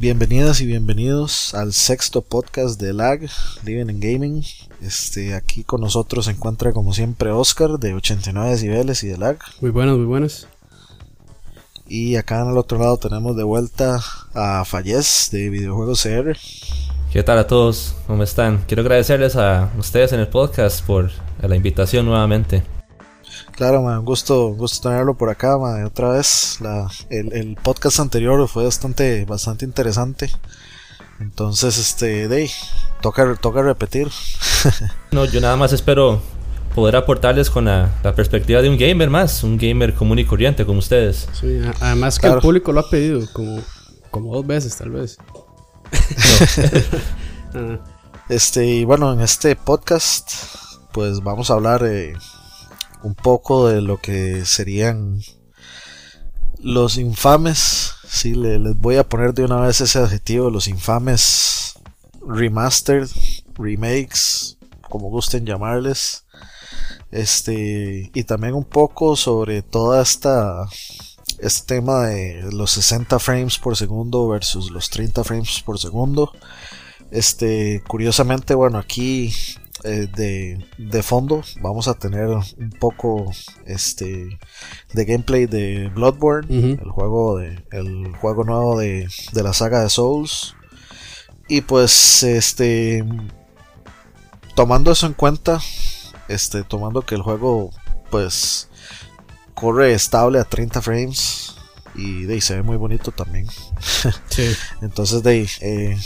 Bienvenidas y bienvenidos al sexto podcast de LAG, Living in Gaming. Este, aquí con nosotros se encuentra como siempre Oscar de 89 decibeles y de LAG. Muy buenas, muy buenas. Y acá en el otro lado tenemos de vuelta a Fallez de Videojuegos CR. ¿Qué tal a todos? ¿Cómo están? Quiero agradecerles a ustedes en el podcast por la invitación nuevamente. Claro, man, un gusto, gusto tenerlo por acá, man, otra vez. La, el, el, podcast anterior fue bastante, bastante interesante. Entonces, este, de toca, toca repetir. no, yo nada más espero poder aportarles con la, la, perspectiva de un gamer más, un gamer común y corriente como ustedes. Sí, además que claro. el público lo ha pedido como, como dos veces tal vez. No. este, y bueno, en este podcast, pues vamos a hablar eh, un poco de lo que serían los infames. Sí, le, les voy a poner de una vez ese adjetivo, los infames remastered, remakes, como gusten llamarles. Este, y también un poco sobre toda esta este tema de los 60 frames por segundo versus los 30 frames por segundo. Este, curiosamente, bueno, aquí eh, de, de, fondo vamos a tener un poco este de gameplay de Bloodborne, uh -huh. el juego de el juego nuevo de, de la saga de Souls. Y pues este tomando eso en cuenta, este tomando que el juego pues corre estable a 30 frames y de se ve muy bonito también. Sí. Entonces de ahí, eh,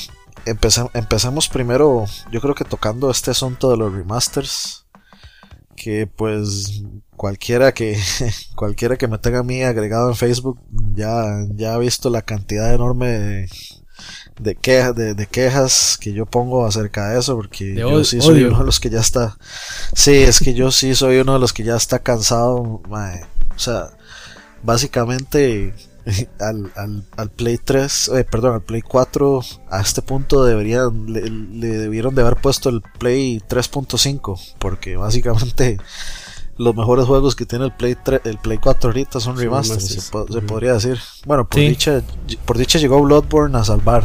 empezamos, empezamos primero, yo creo que tocando este asunto de los remasters. Que pues cualquiera que cualquiera que me tenga a mí agregado en Facebook ya, ya ha visto la cantidad enorme de, de, quejas, de, de, quejas que yo pongo acerca de eso, porque de yo sí soy uno de los que ya está. Sí, es que yo sí soy uno de los que ya está cansado. Mae. O sea, básicamente al, al, al, Play 3, eh, perdón, al Play 4, a este punto deberían, le, le debieron de haber puesto el Play 3.5, porque básicamente los mejores juegos que tiene el Play 3, el Play 4 ahorita son remasters, se, po se, podría decir. Bueno, por, sí. dicha, por dicha llegó Bloodborne a salvar.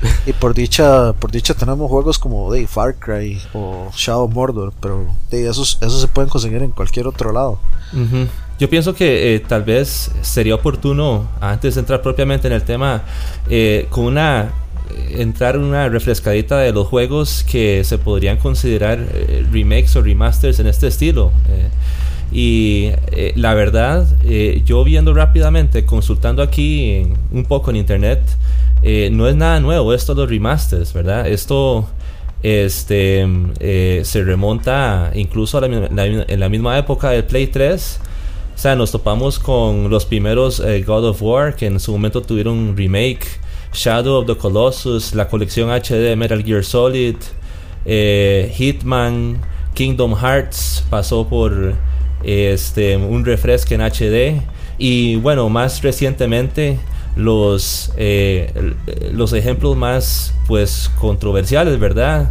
y por dicha, por dicha tenemos juegos como de Far Cry o Shadow Mordor, pero de esos, esos se pueden conseguir en cualquier otro lado. Uh -huh. Yo pienso que eh, tal vez sería oportuno, antes de entrar propiamente en el tema, eh, con una entrar una refrescadita de los juegos que se podrían considerar eh, remakes o remasters en este estilo. y la verdad, yo viendo rápidamente, consultando aquí un poco en internet, no es nada nuevo esto de los remasters, ¿verdad? Esto este eh, se remonta incluso a la, la, en la misma época del Play 3 o sea nos topamos con los primeros eh, God of War que en su momento tuvieron un remake Shadow of the Colossus la colección HD de Metal Gear Solid eh, Hitman Kingdom Hearts pasó por este un refresco en HD y bueno más recientemente los, eh, los ejemplos más pues controversiales, ¿verdad?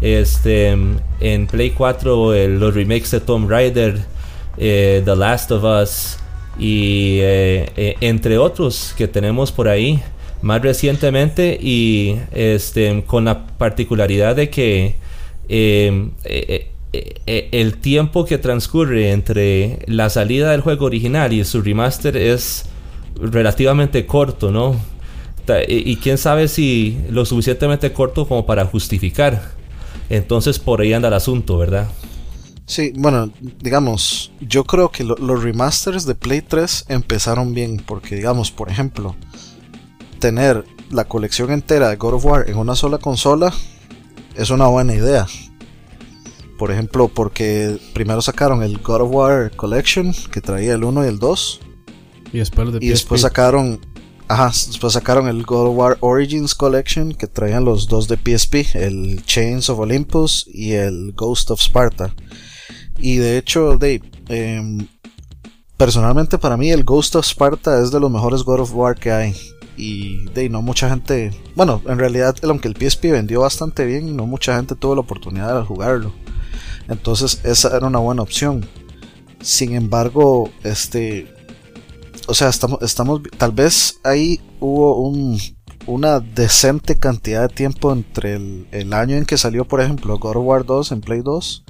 Este, en Play 4 el, los remakes de Tomb Raider, eh, The Last of Us y eh, entre otros que tenemos por ahí más recientemente y este, con la particularidad de que el tiempo que transcurre entre la salida del juego original y su remaster es relativamente corto, ¿no? Y quién sabe si lo suficientemente corto como para justificar. Entonces por ahí anda el asunto, ¿verdad? Sí, bueno, digamos, yo creo que lo, los remasters de Play 3 empezaron bien, porque digamos, por ejemplo, tener la colección entera de God of War en una sola consola es una buena idea. Por ejemplo, porque primero sacaron el God of War Collection, que traía el 1 y el 2, y después, de y después sacaron ajá, después sacaron el God of War Origins Collection que traían los dos de PSP, el Chains of Olympus y el Ghost of Sparta. Y de hecho, Dave, eh, personalmente para mí el Ghost of Sparta es de los mejores God of War que hay. Y de no mucha gente, bueno, en realidad aunque el PSP vendió bastante bien, no mucha gente tuvo la oportunidad de jugarlo. Entonces esa era una buena opción. Sin embargo, este, o sea, estamos, estamos, tal vez ahí hubo un, una decente cantidad de tiempo entre el, año en que salió, por ejemplo, God of War 2 en Play 2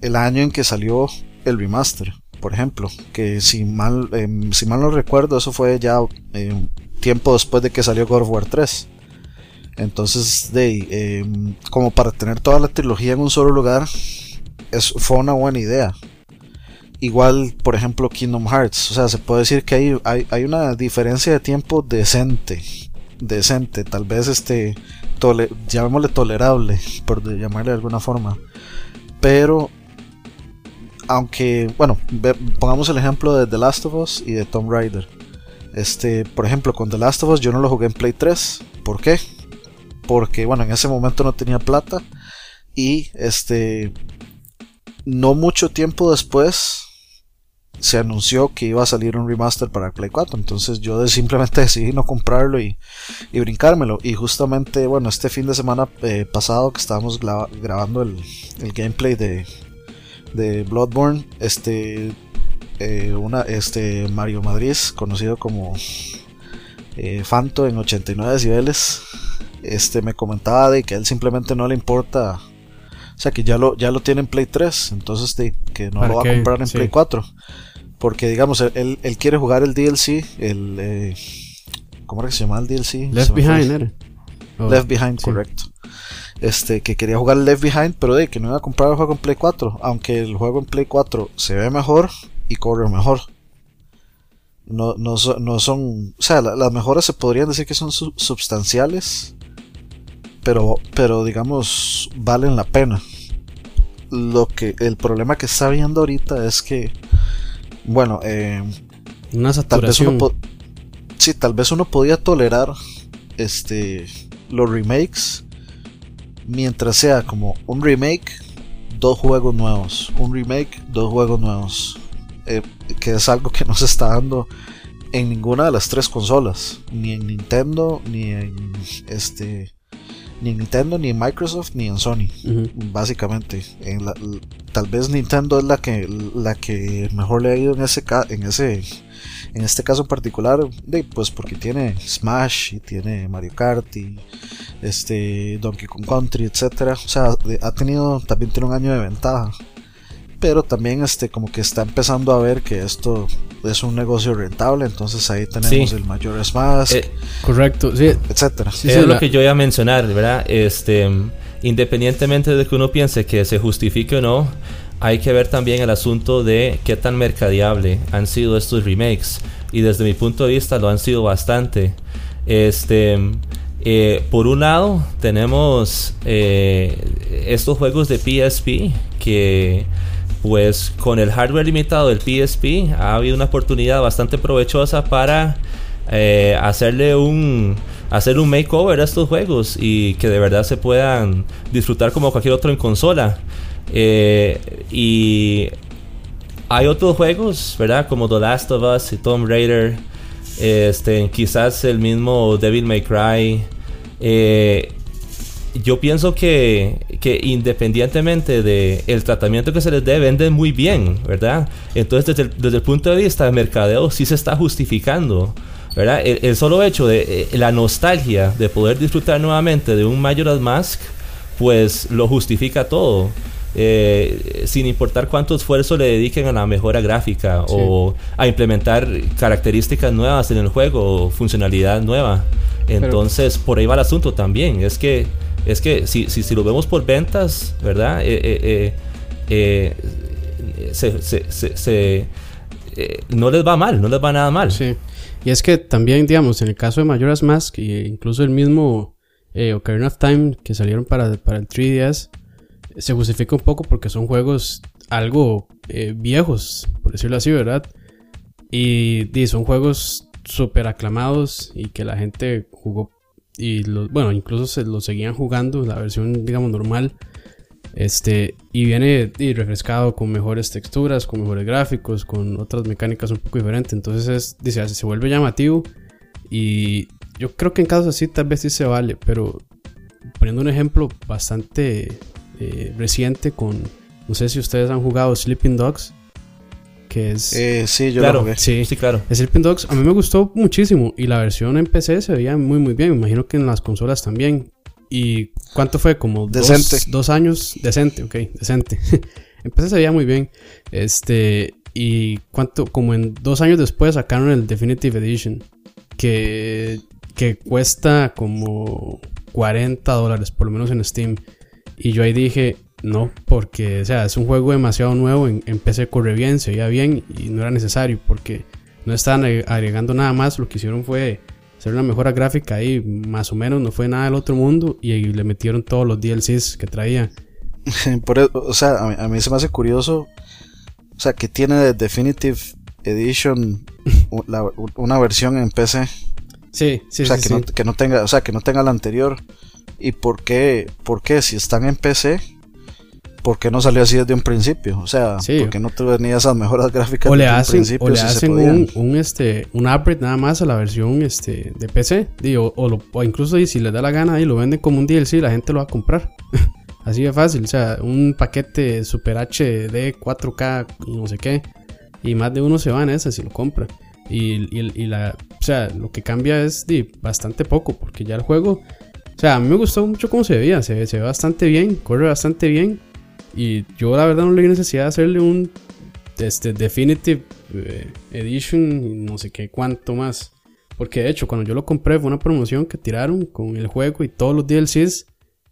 el año en que salió el remaster, por ejemplo, que si mal, em, si mal no recuerdo, eso fue ya em, tiempo después de que salió God of War 3. Entonces, de, em, como para tener toda la trilogía en un solo lugar, es, fue una buena idea. Igual, por ejemplo, Kingdom Hearts. O sea, se puede decir que hay, hay, una diferencia de tiempo decente. Decente. Tal vez este. llamémosle tolerable. Por llamarle de alguna forma. Pero. Aunque. Bueno, pongamos el ejemplo de The Last of Us y de Tomb Raider. Este, por ejemplo, con The Last of Us yo no lo jugué en Play 3. ¿Por qué? Porque, bueno, en ese momento no tenía plata. Y este. No mucho tiempo después se anunció que iba a salir un remaster para Play 4. Entonces yo simplemente decidí no comprarlo y, brincármelo. Y justamente, bueno, este fin de semana eh, pasado que estábamos grabando el, gameplay de, de Bloodborne, este, eh, una, este Mario Madrid, conocido como eh, Fanto en 89 decibeles, este, me comentaba de que a él simplemente no le importa. O sea, que ya lo, ya lo tiene en Play 3, entonces de, que no lo va a comprar en Play 4. Porque, digamos, él, él, quiere jugar el DLC, el... Eh, ¿Cómo era que se llama el DLC? Left Behind, Left Behind, correcto. Este, que quería jugar Left Behind, pero de que no iba a comprar el juego en Play 4. Aunque el juego en Play 4 se ve mejor y corre mejor. No, no, no son. O sea, las mejoras se podrían decir que son substanciales. Pero, pero digamos, valen la pena. Lo que. El problema que está viendo ahorita es que bueno, eh, una saturación. Tal vez uno sí, tal vez uno podía tolerar este los remakes mientras sea como un remake, dos juegos nuevos, un remake, dos juegos nuevos, eh, que es algo que no se está dando en ninguna de las tres consolas, ni en Nintendo, ni en este ni en Nintendo, ni en Microsoft, ni en Sony. Básicamente. En la, tal vez Nintendo es la que, la que mejor le ha ido en ese, en ese en este caso en particular, pues porque tiene Smash y tiene Mario Kart y este Donkey Kong Country, etcétera. O sea, ha tenido también tiene un año de ventaja pero también este como que está empezando a ver que esto es un negocio rentable, entonces ahí tenemos el mayor Mask, eh, correcto, sí, etcétera. Sí, es lo que yo iba a mencionar, ¿verdad? Este, independientemente de que uno piense que se justifique o no, hay que ver también el asunto de qué tan mercadeable han sido estos remakes y desde mi punto de vista lo han sido bastante. Este, eh, por un lado tenemos eh, estos juegos de PSP que pues con el hardware limitado del PSP ha habido una oportunidad bastante provechosa para eh, hacerle un hacer un makeover a estos juegos y que de verdad se puedan disfrutar como cualquier otro en consola. Eh, y hay otros juegos verdad como The Last of Us y Tomb Raider este quizás el mismo Devil May Cry. Eh, yo pienso que, que independientemente del el tratamiento que se les dé, venden muy bien, ¿verdad? Entonces, desde el, desde el punto de vista de mercadeo, sí se está justificando. ¿verdad? El, solo hecho de eh, la nostalgia de poder disfrutar nuevamente de un Majora's Mask, pues lo justifica todo. Eh, sin importar cuánto esfuerzo le dediquen a la mejora gráfica o a implementar características nuevas en el juego o funcionalidad nueva. Entonces, por ahí va el asunto también. Es que es que si, si, si lo vemos por ventas, ¿verdad? Eh, eh, eh, no les va mal, no les va nada mal. Sí. Y es que también, digamos, en el caso de Majora's Mask, e incluso el mismo Ocarina of Time que salieron para, para el 3DS, se justifica un poco porque son juegos algo viejos, por decirlo así, ¿verdad? Y, y son juegos súper aclamados y que la gente jugó y los, bueno, incluso se lo seguían jugando, la versión, digamos, normal. Este, y viene y refrescado con mejores texturas, con mejores gráficos, con otras mecánicas un poco diferentes. Entonces es, dice, se vuelve llamativo. Y yo creo que en casos así tal vez sí se vale, pero poniendo un ejemplo bastante eh, reciente con, no sé si ustedes han jugado Sleeping Dogs, que es... Eh, sí, yo Claro, lo jugué. sí, Sí, claro. Sleeping Dogs a mí me gustó muchísimo y la versión en PC se veía muy muy bien, me imagino que en las consolas también. ¿Y cuánto fue? Como dos- Decente. Dos, años, decente, ok, decente. en PC se veía muy bien. Este, y cuánto, como en dos años después sacaron el Definitive Edition, que, que cuesta como 40 dólares, por lo menos en Steam. Y yo ahí dije, no, porque, o sea, es un juego demasiado nuevo, en, en PC corre bien, se veía bien y no era necesario porque no estaban agre- agregando nada más, lo que hicieron fue hacer una mejora gráfica ahí, más o menos, no fue nada del otro mundo y, le metieron todos los DLCs que traía. Por eso- o sea, a mí, a mí se me hace curioso. O sea, que tiene de Definitive Edition la- una versión en PC. Sí, sí, o sea, sí, que, sí. No, que no tenga, o sea, que no tenga la anterior. ¿Y por qué? ¿Por qué si están en PC? ¿Por qué no salió así desde un principio? O sea, Sí. ¿por qué no tenía esas mejoras gráficas o le desde un hacen, principio o le si hacen un, un, este, un upgrade nada más a la versión este, de PC. Digo, o, lo- o incluso y si les da la gana y lo venden como un DLC, la gente lo va a comprar. Así de fácil. O sea, un paquete Super HD 4K y no sé qué. Y más de uno se va en esa si lo compra. Y, y- y la, o sea, lo que cambia es di, bastante poco. Porque ya el juego. O sea, a mí me gustó mucho cómo se veía. Se, se ve bastante bien. Corre bastante bien. Y yo la verdad no le vi necesidad de hacerle un este, Definitive eh, Edition no sé qué cuánto más. Porque de hecho, cuando yo lo compré fue una promoción que tiraron con el juego y todos los DLCs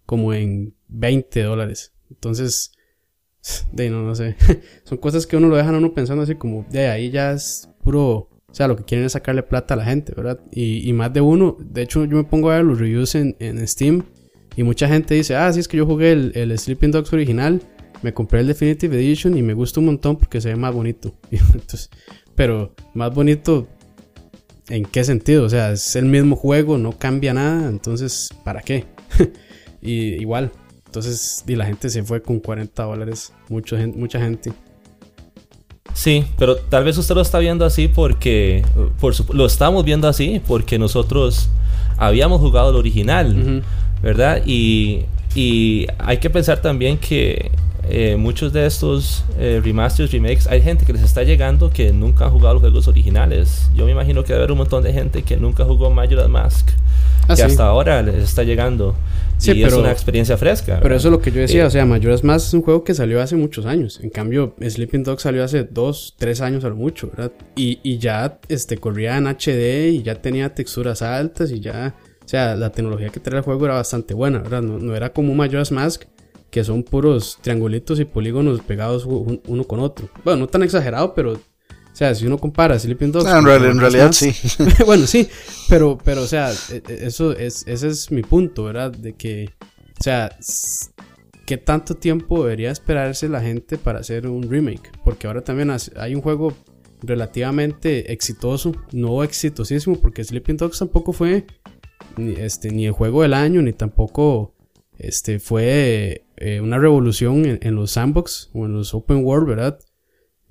como en 20 dólares. Entonces, de no, no sé. Son cosas que uno lo dejan a uno pensando así como, de ahí ya es puro... O sea, lo que quieren es sacarle plata a la gente, ¿verdad? Y, y más de uno, de hecho yo me pongo a ver los reviews en, en Steam y mucha gente dice, ah, sí, es que yo jugué el, el Sleeping Dogs original, me compré el Definitive Edition y me gusta un montón porque se ve más bonito. Entonces, pero más bonito, ¿en qué sentido? O sea, es el mismo juego, no cambia nada, entonces, ¿para qué? y igual, entonces, y la gente se fue con 40 dólares, mucha gente. Mucha gente. Sí, pero tal vez usted lo está viendo así porque por su- lo estamos viendo así porque nosotros habíamos jugado el original, Ujú. ¿Verdad? Y, y hay que pensar también que eh, muchos de estos eh, remasters, remakes, hay gente que les está llegando que nunca han jugado los juegos originales. Yo me imagino que debe haber un montón de gente que nunca jugó Majora's Mask, Ah, que sí. hasta ahora les está llegando. Sí, y es pero- una experiencia fresca. Pero ¿verdad? eso es lo que yo decía, Eh, o sea, Majora's Mask es un juego que salió hace muchos años. En cambio, Sleeping Dog salió hace dos, tres años a lo mucho, ¿verdad? Y, y ya este, corría en HD y ya tenía texturas altas y ya, sea, la tecnología que traía el juego era bastante buena, ¿verdad? No, no era como un Majora's Mask, que son puros triangulitos y polígonos pegados un- uno con otro. Bueno, no tan exagerado, pero, o sea, si uno compara Sleeping Dogs... Ah, en, real- en realidad sí. bueno, sí, pero, pero, o sea, e- e- eso es, ese es mi punto, ¿verdad? De que, o sea, ¿qué tanto tiempo debería esperarse la gente para hacer un remake? Porque ahora también hay un juego relativamente exitoso, no exitosísimo, porque Sleeping Dogs tampoco fue este, ni el juego del año, ni tampoco este, fue eh, una revolución en, los sandbox o en los open world, ¿verdad?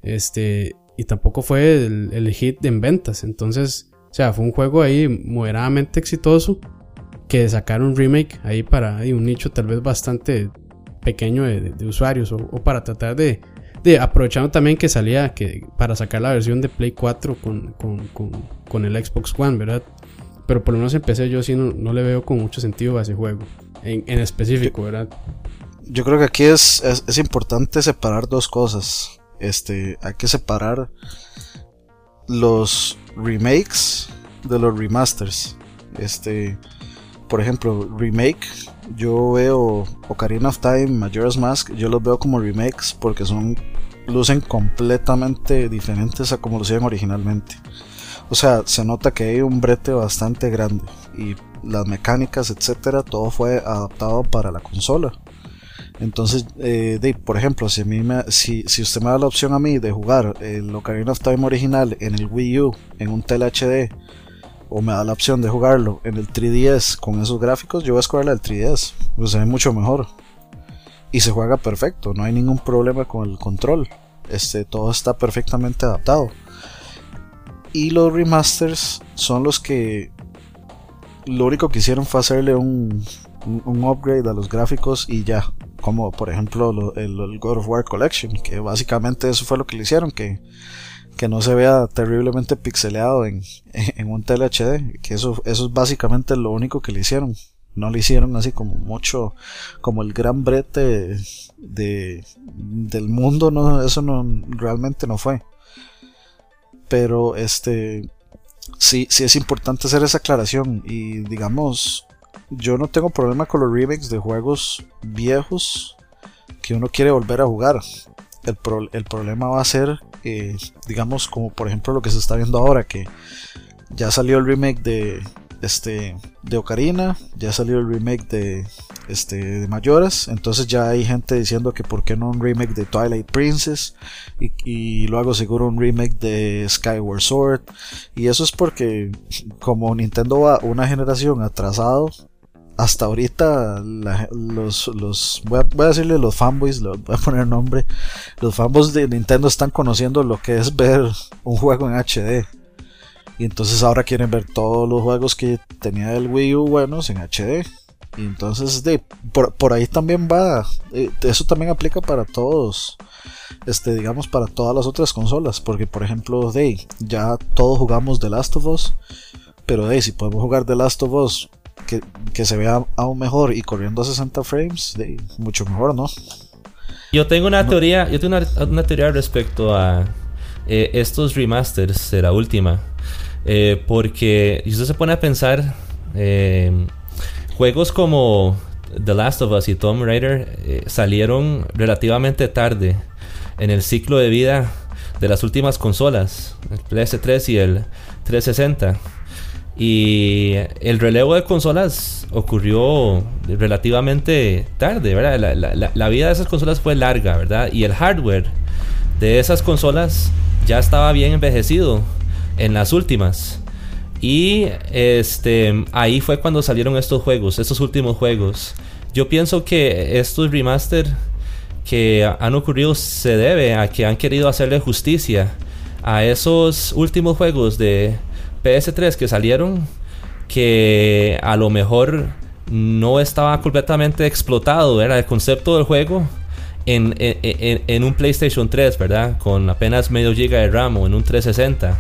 Este, y tampoco fue el, hit en ventas. Entonces, o sea, fue un juego ahí moderadamente exitoso que sacaron un remake ahí para ahí, un nicho tal vez bastante pequeño de, usuarios o, o para tratar de, de aprovechando también que salía que para sacar la versión de Play 4 con, con, con, con el Xbox One, ¿verdad? Pero por lo menos empecé yo sí no, no le veo con mucho sentido a ese juego en, en específico, ¿verdad? Yo creo que aquí es, es, es importante separar dos cosas. Este, hay que separar los remakes de los remasters. Este, por ejemplo, remake, yo veo Ocarina of Time, Majora's Mask, yo los veo como remakes porque son lucen completamente diferentes a como lo hacían originalmente. O sea, se nota que hay un brete bastante grande y las mecánicas, etcétera, todo fue adaptado para la consola. Entonces, eh, por ejemplo, si, a mí me- si, si usted me da la opción a mí de jugar el Ocarina of Time original en el Wii U, en un Tele HD, o me da la opción de jugarlo en el 3DS con esos gráficos, yo voy a escoger el 3DS, pues se ve mucho mejor. Y se juega perfecto, no hay ningún problema con el control. Este, todo está perfectamente adaptado. Y los remasters son los que lo único que hicieron fue hacerle un, un, upgrade a los gráficos y ya, como por ejemplo el, God of War Collection, que básicamente eso fue lo que le hicieron, que, que no se vea terriblemente pixeleado en, en un tele HD, que eso, eso es básicamente lo único que le hicieron. No le hicieron así como mucho, como el gran brete de, del mundo, no, eso no, realmente no fue. Pero este, sí, sí es importante hacer esa aclaración y digamos, yo no tengo problema con los remakes de juegos viejos que uno quiere volver a jugar. El, el problema va a ser, eh, digamos, como por ejemplo lo que se está viendo ahora, que ya salió el remake de este de Ocarina, ya salió el remake de este de Mayoras, entonces ya hay gente diciendo que por qué no un remake de Twilight Princess y, luego seguro un remake de Skyward Sword y eso es porque como Nintendo va una generación atrasado hasta ahorita los, voy a, decirle los fanboys, voy a poner nombre, los fanboys de Nintendo están conociendo lo que es ver un juego en HD. Y entonces ahora quieren ver todos los juegos que tenía el Wii U buenos en HD. Y entonces de, por, ahí también va, eh, eso también aplica para todos, este, digamos para todas las otras consolas, porque por ejemplo, de, ya todos jugamos The Last of Us, pero de, si podemos jugar The Last of Us que, se vea aún mejor y corriendo a 60 frames, de, mucho mejor, ¿no? Yo tengo una teoría, yo tengo una, teoría respecto a eh, estos remasters de la última. Eh, porque si usted se pone a pensar, eh, juegos como The Last of Us y Tomb Raider salieron relativamente tarde en el ciclo de vida de las últimas consolas, el PS3 y el 360. Y el relevo de consolas ocurrió relativamente tarde, ¿verdad? La, vida de esas consolas fue larga, ¿verdad? Y el hardware de esas consolas ya estaba bien envejecido en las últimas. Y este ahí fue cuando salieron estos juegos, estos últimos juegos. Yo pienso que estos remaster que han ocurrido se debe a que han querido hacerle justicia a esos últimos juegos de PS3 que salieron que a lo mejor no estaba completamente explotado, era el concepto del juego en, en, un PlayStation 3, ¿verdad? Con apenas medio giga de RAM o en un 360.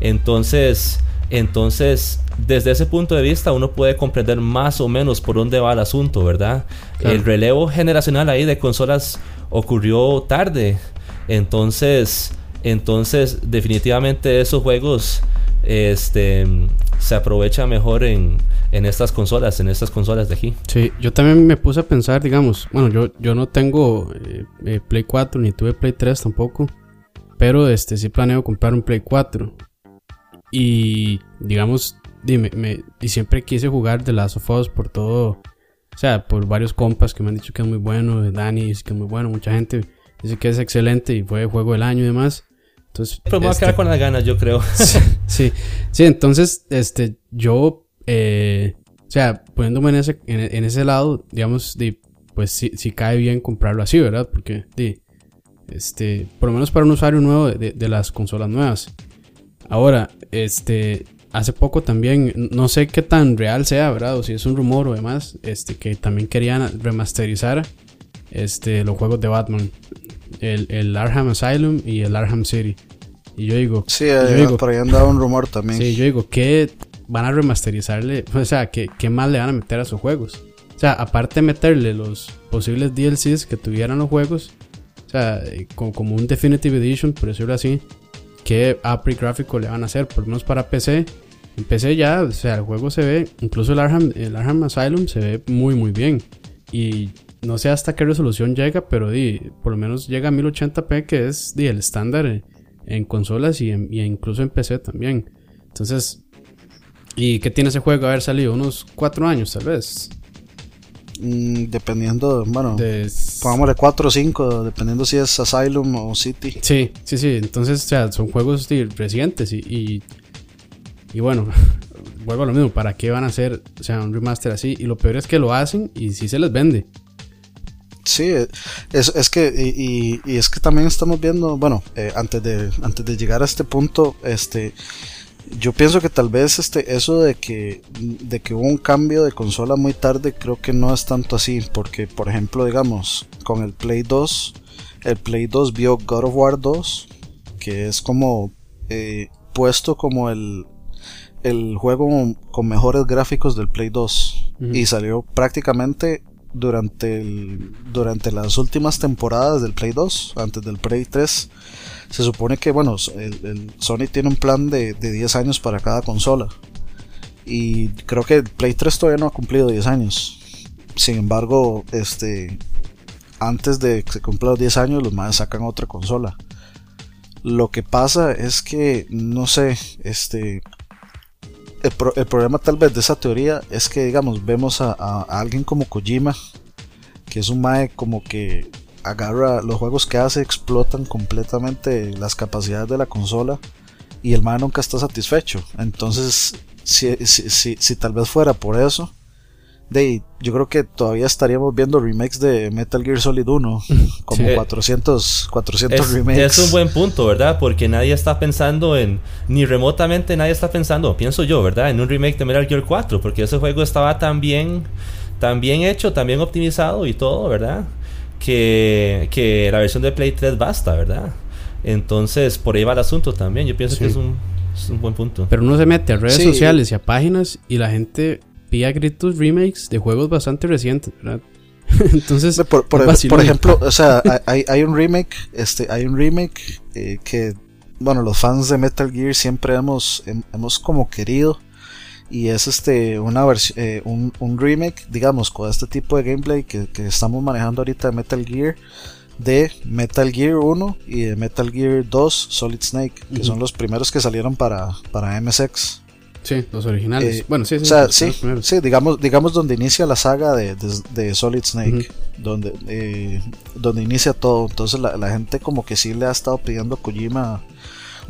Entonces, entonces, desde ese punto de vista uno puede comprender más o menos por dónde va el asunto, ¿verdad? El relevo generacional ahí de consolas ocurrió tarde. Entonces, entonces definitivamente esos juegos este se aprovecha mejor en, en estas consolas, en estas consolas de aquí. Sí, yo también me puse a pensar, digamos, bueno, yo, yo no tengo eh, eh, Play 4 ni tuve Play 3 tampoco, pero este sí planeo comprar un Play 4. Y digamos, dime, me, y siempre quise jugar The Last of Us por todo, o sea, por varios compas que me han dicho que es muy bueno, Dani dice que es muy bueno, mucha gente dice que es excelente y fue juego del año y demás. Entonces, Pero me voy a quedar este, con las ganas, yo creo. sí, sí, entonces, este, yo, eh, o sea, poniéndome en ese, en, ese lado, digamos, pues sí, sí, cae bien comprarlo así, ¿verdad? Porque, di, este, por lo menos para un usuario nuevo de, de, las consolas nuevas. Ahora, este, hace poco también, no sé qué tan real sea, ¿verdad? O si es un rumor o demás, este, que también querían remasterizar, este, los juegos de Batman. El, el Arkham Asylum y el Arkham City. Y yo digo. Sí, yo digo, por ahí andaba un rumor también. Sí, yo digo, ¿qué van a remasterizarle? O sea, ¿qué, ¿qué más le van a meter a sus juegos? O sea, aparte de meterle los posibles DLCs que tuvieran los juegos, o sea, eh, como, un Definitive Edition, por decirlo así, ¿qué upgrade gráfico le van a hacer? Por lo menos para PC. En PC ya, o sea, el juego se ve, incluso el Arkham, el Arkham Asylum se ve muy, muy bien. Y no sé hasta qué resolución llega, pero di, por lo menos llega a 1080p, que es di, el estándar en consolas y, incluso en PC también. Entonces, ¿y qué tiene ese juego haber salido? Unos 4 años tal vez. Mm, dependiendo, bueno, de, pongámosle 4 o 5, dependiendo si es Asylum o City. Sí, sí, sí. Entonces, o sea, son juegos recientes y, y, bueno, vuelvo a lo mismo. ¿Para qué van a hacer o sea, un remaster así? Y lo peor es que lo hacen y sí se les vende. Sí, es, es que, y, y, es que también estamos viendo, bueno, eh, antes, de, antes de llegar a este punto, este, yo pienso que tal vez este eso de que de que hubo un cambio de consola muy tarde creo que no es tanto así porque por ejemplo digamos con el Play 2 el Play 2 vio God of War 2 que es como eh, puesto como el el juego con mejores gráficos del Play 2 y salió prácticamente durante durante las últimas temporadas del Play 2 antes del Play 3 se supone que, bueno, el, Sony tiene un plan de, 10 años para cada consola. Y creo que el Play 3 todavía no ha cumplido 10 años. Sin embargo, este antes de que se cumpla los 10 años, los más sacan otra consola. Lo que pasa es que, no sé, este. El, problema tal vez de esa teoría es que, digamos, vemos a, alguien como Kojima, que es un mae como que agarra los juegos que hace, explotan completamente las capacidades de la consola y el man nunca está satisfecho. Entonces, si, si, si, tal vez fuera por eso, de, yo creo que todavía estaríamos viendo remakes de Metal Gear Solid 1, como 400, 400 remakes. Es un buen punto, ¿verdad? Porque nadie está pensando en, ni remotamente nadie está pensando, pienso yo, ¿verdad? En un remake de Metal Gear 4, porque ese juego estaba tan bien, tan bien hecho, tan bien optimizado y todo, ¿verdad? que, la versión de Play 3 basta, ¿verdad? Entonces, por ahí va el asunto también. Yo pienso que es un, buen punto. Pero uno se mete a redes sociales y a páginas y la gente pide a gritos remakes de juegos bastante recientes, ¿verdad? Entonces, por, por, ejemplo, o sea, hay, hay, un remake, este, hay un remake eh, que, bueno, los fans de Metal Gear siempre hemos, hemos como querido y es este una versión eh, un, un, remake digamos con este tipo de gameplay que, que, estamos manejando ahorita de Metal Gear de Metal Gear 1 y de Metal Gear 2 Solid Snake que son los primeros que salieron para, para MSX Sí, los originales. Eh, bueno, sí, sí. O sea, sí, sí, digamos, digamos donde inicia la saga de, de, Solid Snake, donde, eh, donde inicia todo. Entonces la, la, gente como que sí le ha estado pidiendo a Kojima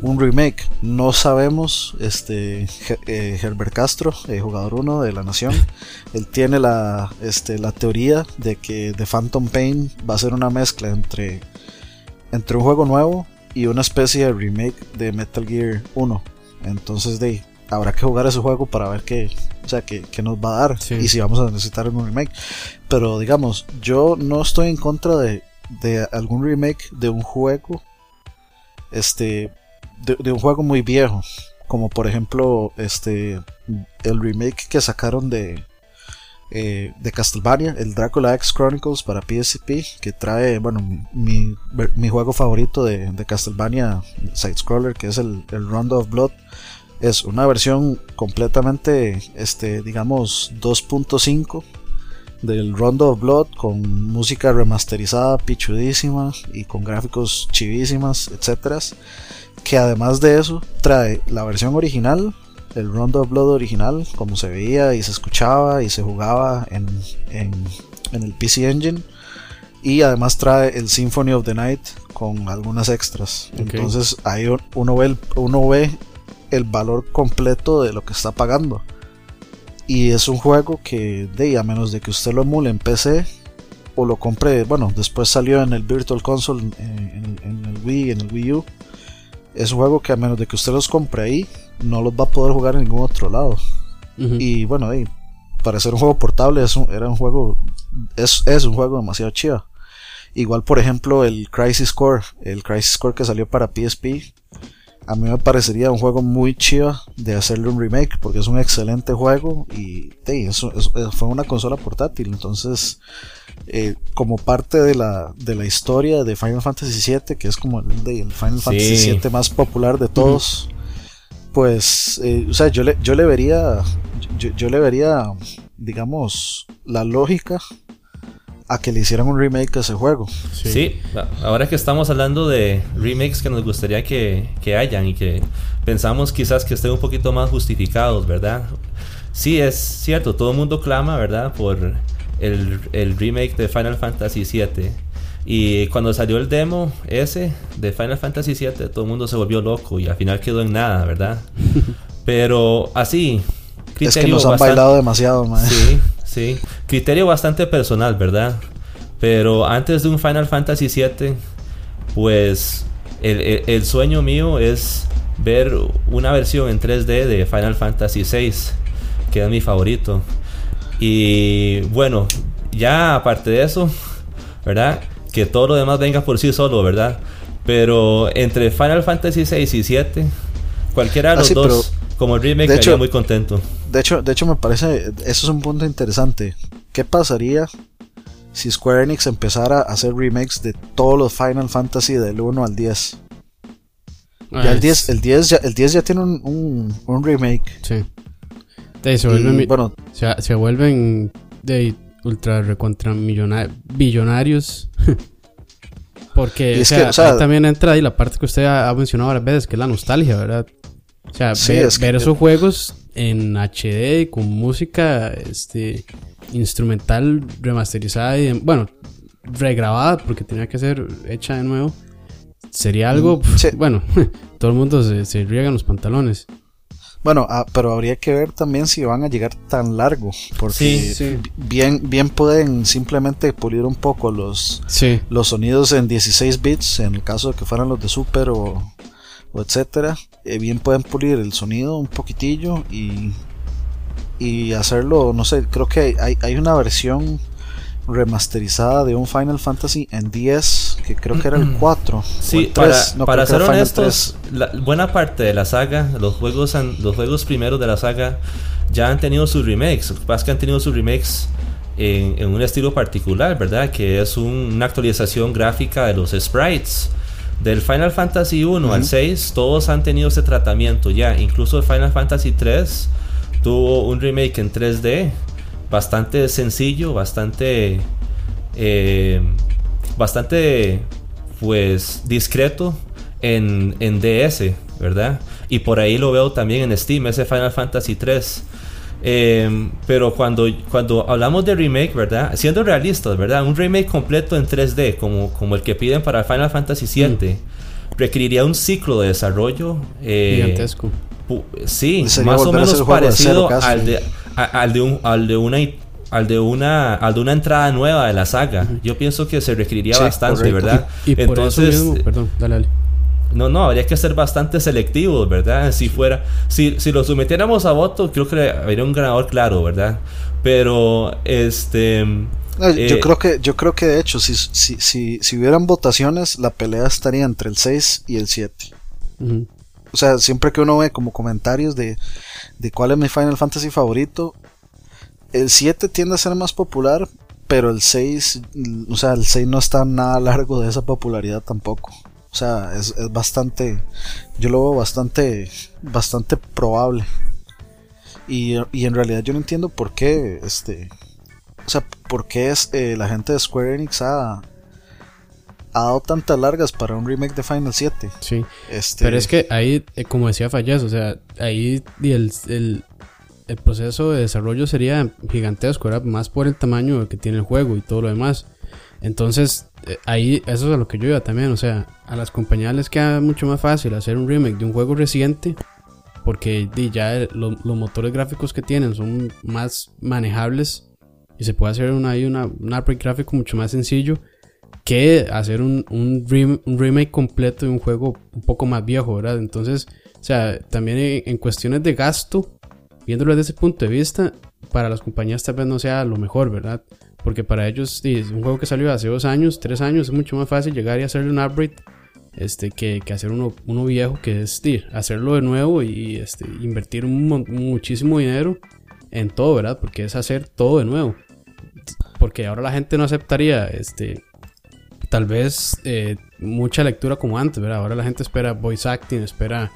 un remake. No sabemos, este eh, Herbert Castro, eh, jugador 1 de la Nación, él tiene la, este, la teoría de que The Phantom Pain va a ser una mezcla entre, entre un juego nuevo y una especie de remake de Metal Gear 1. Entonces, de, habrá que jugar ese juego para ver qué, o sea, qué, nos va a dar y si vamos a necesitar un remake. Pero digamos, yo no estoy en contra de, de algún remake de un juego este de, un juego muy viejo, como por ejemplo este el remake que sacaron de eh, de Castlevania, el Dracula X Chronicles para PSP, que trae, bueno, mi, mi juego favorito de, de, Castlevania Side Scroller, que es el, el Rondo of Blood. Es una versión completamente, este, digamos, 2.5 del Rondo of Blood con música remasterizada, pichudísima y con gráficos chivísimas, etcétera que además de eso trae la versión original, el Rondo of Blood original, como se veía y se escuchaba y se jugaba en, el PC Engine. Y además trae el Symphony of the Night con algunas extras. Entonces ahí uno ve, uno ve el valor completo de lo que está pagando. Y es un juego que, de, a menos de que usted lo emule en PC o lo compre, bueno, después salió en el Virtual Console, en, en el Wii, en el Wii U es un juego que a menos de que usted los compre ahí, no los va a poder jugar en ningún otro lado. Y bueno, para ser un juego portable es un, era un juego, es, es un juego demasiado chido. Igual, por ejemplo, el Crisis Core, el Crisis Core que salió para PSP, a mí me parecería un juego muy chido de hacerle un remake porque es un excelente juego y eso, fue una consola portátil. Entonces eh, como parte de la, de la historia de Final Fantasy VII que es como el, el Final Fantasy VII más popular de todos pues eh, o sea yo le, yo le vería yo, yo le vería digamos la lógica a que le hicieran un remake a ese juego. Sí. ahora que estamos hablando de remakes que nos gustaría que, que, hayan y que pensamos quizás que estén un poquito más justificados, ¿verdad? Sí, es cierto, todo el mundo clama, ¿verdad? Por el, el remake de Final Fantasy VII. Y cuando salió el demo ese de Final Fantasy VII, todo el mundo se volvió loco y al final quedó en nada, ¿verdad? Pero así, es que nos han bailado demasiado, man. Sí, sí. Criterio bastante personal, ¿verdad? Pero antes de un Final Fantasy VII, pues el, sueño mío es ver una versión en 3D de Final Fantasy VI, que es mi favorito. Y bueno, ya aparte de eso, ¿verdad? Que todo lo demás venga por sí solo, ¿verdad? Pero entre Final Fantasy VI y 7, cualquiera de Ah, los sí, dos, como remake, de hecho- muy contento. De hecho, de hecho me parece, eso es un punto interesante. ¿Qué pasaría si Square Enix empezara a hacer remakes de todos los Final Fantasy del 1 al 10? Ya el 10, el 10 ya, el 10 ya tiene un, un, un remake. Sí. De, se Y, vuelven, mi- bueno, se, se vuelven de ultra recontra billonarios. Porque Y o sea, que, o sea- ahí también entra ahí la parte que usted ha, ha mencionado varias veces, que es la nostalgia, ¿verdad? O sea, Sí, ver, es que- ver esos juegos en HD con música este instrumental remasterizada y en- bueno, regrabada porque tenía que ser hecha de nuevo. Sería algo, Mm, sí. bueno, todo el mundo se, se riega en los pantalones. bueno, ah, pero habría que ver también si van a llegar tan largo. Porque Sí, sí. Bien, bien pueden simplemente pulir un poco los, Sí. los sonidos en 16 bits, en el caso de que fueran los de Super o, o etcétera, eh, bien pueden pulir el sonido un poquitillo y, y hacerlo, no sé, creo que hay, hay una versión remasterizada de un Final Fantasy en 10, que creo que era el 4. o Sí, para, 3, no, para ser honestos, la, buena parte de la saga, los juegos, han- los juegos primeros de la saga, ya han tenido sus remakes. Lo que han tenido sus remakes en, en un estilo particular, ¿verdad? Que es un- una actualización gráfica de los sprites. Del Final Fantasy 1 al 6, todos han tenido ese tratamiento ya. Incluso el Final Fantasy 3 tuvo un remake en 3D bastante sencillo, bastante eh, bastante pues discreto en, en DS, ¿verdad? Y por ahí lo veo también en Steam, ese Final Fantasy 3. Eh, pero cuando, cuando hablamos de remake, ¿verdad? Siendo realistas, ¿verdad? Un remake completo en 3D, como, como el que piden para Final Fantasy 7, requeriría un ciclo de desarrollo eh, Gigantesco. Sí, Sería más o menos parecido cero al de, a- al de un, al de una al de una al de una entrada nueva de la saga. Yo pienso que se requeriría Sí, bastante, correcto. ¿verdad? Y por Entonces, eso mismo, perdón, dale, dale. No, no, habría que ser bastante selectivos, ¿verdad? Si fuera, si, si lo sometiéramos a voto, creo que habría un ganador claro, ¿verdad? Pero, este, No, eh, yo creo que yo creo que de hecho si, si, si, si hubieran votaciones la pelea estaría entre el 6 y el 7 Ujú. o sea siempre que uno ve como comentarios de, de cuál es mi Final Fantasy favorito el 7 tiende a ser más popular pero el 6 mm, o sea el 6 no está nada largo de esa popularidad tampoco o sea es, es bastante yo lo veo bastante bastante probable y, y en realidad yo no entiendo por qué este o sea, ¿por qué es, eh, la gente de Square Enix ha, ha dado tantas largas para un remake de Final 7? Sí. Este, Pero es que ahí, eh, como decía Fallas, o sea, ahí y el, el, el proceso de desarrollo sería gigantesco, era más por el tamaño que tiene el juego y todo lo demás. Entonces, ahí, eso es a lo que yo iba también, o sea, a las compañías les queda mucho más fácil hacer un remake de un juego reciente, porque ya los motores gráficos que tienen son más manejables y se puede hacer una, una, un upgrade gráfico mucho más sencillo que hacer un, un remake completo de un juego un poco más viejo, ¿verdad? Entonces, o sea, también en, en cuestiones de gasto, viéndolo desde ese punto de vista, para las compañías tal vez no sea lo mejor, ¿verdad? Porque para ellos, es un juego que salió hace dos años, tres años, es mucho más fácil llegar y hacerle un upgrade este, que, que hacer uno, uno viejo, que es hacerlo de nuevo y este, invertir muchísimo dinero en todo, ¿verdad? Porque es hacer todo de nuevo. Porque ahora la gente no aceptaría este, tal vez eh, mucha lectura como antes, ¿verdad? Ahora la gente espera voice acting, espera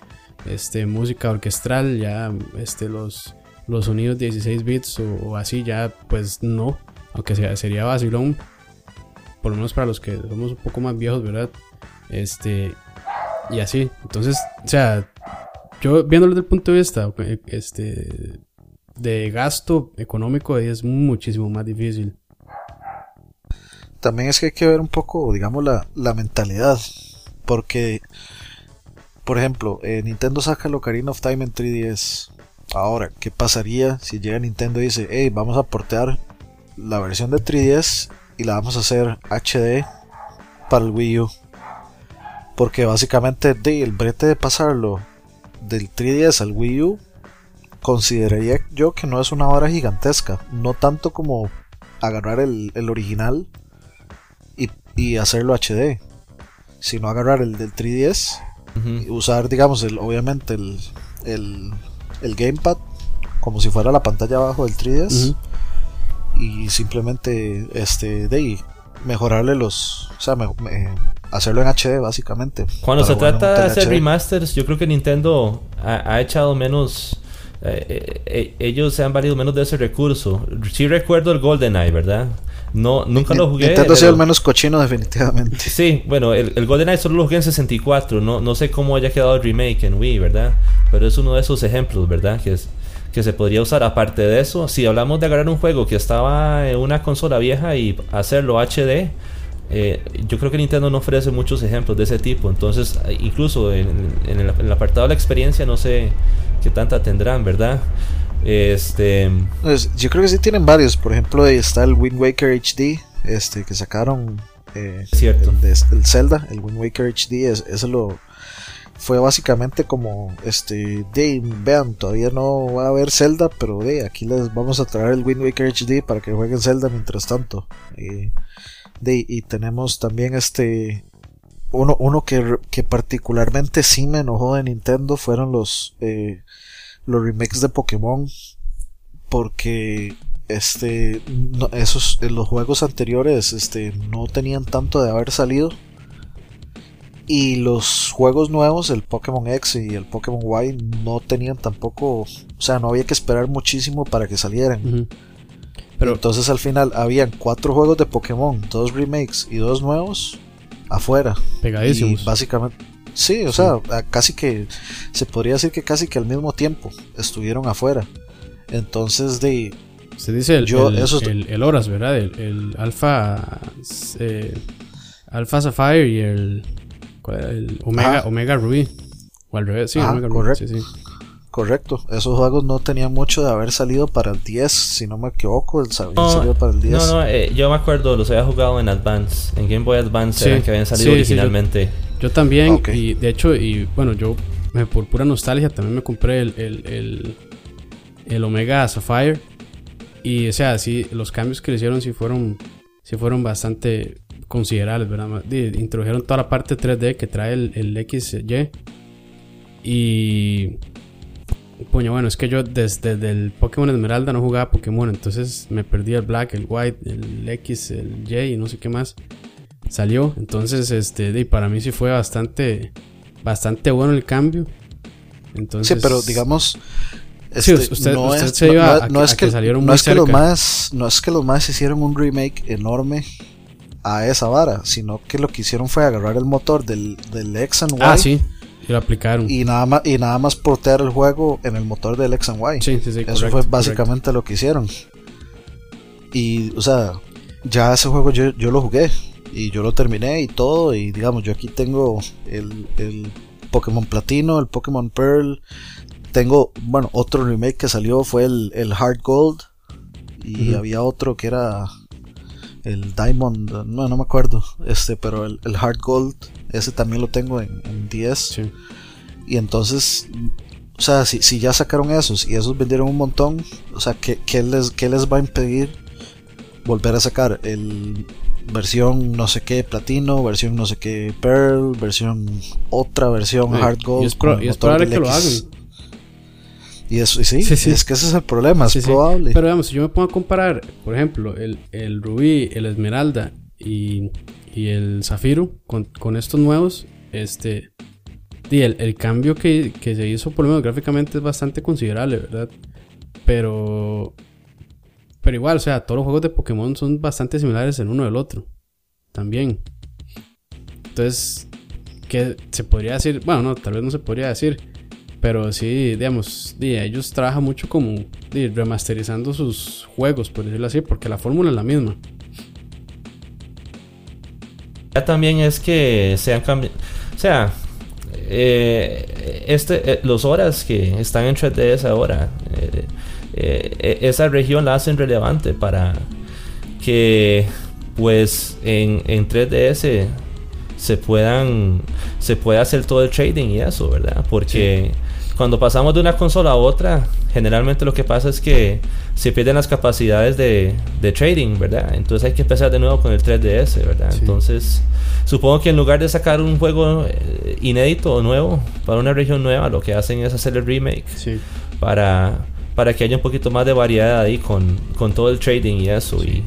este, música orquestral, ya este, los, los sonidos 16 bits o así, ya pues no, aunque sea, sería vacilón, por lo menos para los que somos un poco más viejos, ¿verdad? Este, y así, entonces, o sea, yo viéndolo desde el punto de vista este, de gasto económico es muchísimo más difícil. También es que hay que ver un poco, digamos, la, la mentalidad. Porque, por ejemplo, eh, Nintendo saca el Ocarina of Time en 3DS. Ahora, ¿qué pasaría si llega Nintendo y dice, hey, vamos a portear la versión de 3DS y la vamos a hacer HD para el Wii U? Porque básicamente de, el brete de pasarlo del 3DS al Wii U, consideraría yo que no es una hora gigantesca. No tanto como agarrar el, original y, hacerlo HD, sino agarrar el del 3DS y usar, digamos, el, obviamente el, el, gamepad como si fuera la pantalla abajo del 3DS y simplemente este de mejorarle los o sea hacerlo en HD básicamente cuando se trata de hacer remasters yo creo que Nintendo ha, echado menos eh, eh, eh, ellos se han valido menos de ese recurso sí recuerdo el GoldenEye verdad no, nunca lo jugué. Nintendo ha sido el menos cochino, definitivamente. Sí, bueno, el, el GoldenEye solo lo jugué en 64. No, no sé cómo haya quedado el remake en Wii, ¿verdad? Pero es uno de esos ejemplos, ¿verdad? Que es, que se podría usar. Aparte de eso, si hablamos de agarrar un juego que estaba en una consola vieja y hacerlo HD, eh, yo creo que Nintendo no ofrece muchos ejemplos de ese tipo. Entonces, incluso en, el, apartado de la experiencia, no sé qué tanta tendrán, ¿verdad? Este. Pues, yo creo que sí tienen varios. Por ejemplo, ahí está el Wind Waker HD, este que sacaron. Eh, Cierto. El, Zelda, el Wind Waker HD, es, eso lo fue básicamente como este de vean todavía no va a haber Zelda pero de aquí les vamos a traer el Wind Waker HD para que jueguen Zelda mientras tanto de, y tenemos también este uno, uno que, que, particularmente sí me enojó de Nintendo fueron los eh, los remakes de Pokémon porque este esos los juegos anteriores este no tenían tanto de haber salido y los juegos nuevos, el Pokémon X y el Pokémon Y, no tenían tampoco, o sea, no había que esperar muchísimo para que salieran. Pero entonces al final habían cuatro juegos de Pokémon, dos remakes y dos nuevos afuera. Pegadísimos. básicamente, sí, o sea, casi que se podría decir que casi que al mismo tiempo estuvieron afuera. Entonces de se dice el, yo, el, el, Horas, ¿verdad? El, el Alpha eh, Alpha Sapphire y el el Omega, Omega Ruby. O al revés, sí, Omega correcto. Correcto, esos juegos no tenían mucho de haber salido para el 10, si no me equivoco, el salió para el 10. No, no, eh, yo me acuerdo, los había jugado en Advance, en Game Boy Advance, eran que habían salido originalmente. yo, también, y de hecho, y bueno, yo por pura nostalgia también me compré el, el, el, el Omega Sapphire. Y o sea, sí, los cambios que le hicieron sí fueron, sí fueron bastante considerables, ¿verdad? introdujeron toda la parte 3D que trae el, el XY. Y. Puño, bueno, es que yo desde, el Pokémon Esmeralda no jugaba Pokémon, entonces me perdí el Black, el White, el X, el Y y no sé qué más. Salió, entonces, este, y para mí sí fue bastante, bastante bueno el cambio. Entonces, sí, pero digamos, sí, este, usted, no es, se iba no, es que, salieron no es que los más no es que los más hicieron un remake enorme a esa vara, sino que lo que hicieron fue agarrar el motor del, del X and Y. Ah, sí. Y lo aplicaron. Y nada más, y nada más portear el juego en el motor del X and Y. Sí, sí, sí, Eso fue básicamente lo que hicieron. Y, o sea, ya ese juego yo, yo lo jugué. Y yo lo terminé y todo. Y digamos, yo aquí tengo el, el Pokémon Platino, el Pokémon Pearl. Tengo, bueno, otro remake que salió fue el, el Hard Gold. Y había otro que era el Diamond, no, no me acuerdo, este, pero el, el Hard Gold, ese también lo tengo en, 10. Y entonces, o sea, si, si, ya sacaron esos y esos vendieron un montón, o sea, ¿qué, qué les, qué les va a impedir volver a sacar el versión no sé qué platino, versión no sé qué pearl, versión otra versión hard gold? Y es, probable que lo hagan. Y eso, sí, sí, es que ese es el problema, es probable. Pero digamos, si yo me pongo a comparar, por ejemplo, el, el rubí, el esmeralda y, y el zafiro con, con, estos nuevos, este, y el, el cambio que, que, se hizo, por lo menos gráficamente, es bastante considerable, ¿verdad? Pero, pero igual, o sea, todos los juegos de Pokémon son bastante similares el uno del otro, también. Entonces, ¿qué se podría decir? Bueno, no, tal vez no se podría decir pero sí, digamos, ellos trabajan mucho como remasterizando sus juegos, por decirlo así, porque la fórmula es la misma. Ya también es que se han cambiado. O sea, eh, este, eh, los horas que están en 3DS ahora, eh, esa región la hacen relevante para que, pues, en, en 3DS se puedan se pueda hacer todo el trading y eso, ¿verdad? Porque cuando pasamos de una consola a otra, generalmente lo que pasa es que se pierden las capacidades de, de trading, ¿verdad? Entonces hay que empezar de nuevo con el 3DS, ¿verdad? Entonces, supongo que en lugar de sacar un juego eh, inédito o nuevo para una región nueva, lo que hacen es hacer el remake para, para que haya un poquito más de variedad ahí con, con todo el trading y eso. Y,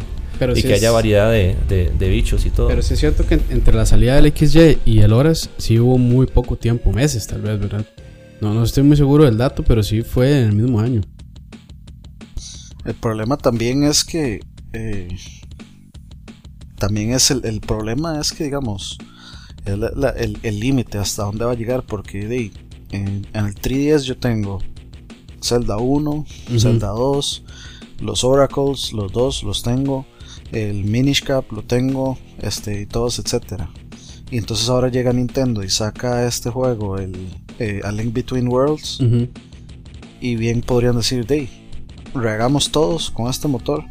y que haya variedad de, de, bichos y todo. Pero sí es cierto que entre la salida del XY y el Horas sí hubo muy poco tiempo, meses tal vez, ¿verdad? No, no estoy muy seguro del dato, pero sí fue en el mismo año. El problema también es que. Eh, también es el, el, problema es que, digamos, el límite hasta dónde va a llegar, porque de, en, el 3DS yo tengo Zelda 1, Zelda 2, los Oracles, los dos los tengo, el Minish Cap lo tengo, este, y todos, etcétera. Y entonces ahora llega Nintendo y saca este juego, el eh, A Link Between Worlds. Y bien podrían decir, de regamos todos con este motor.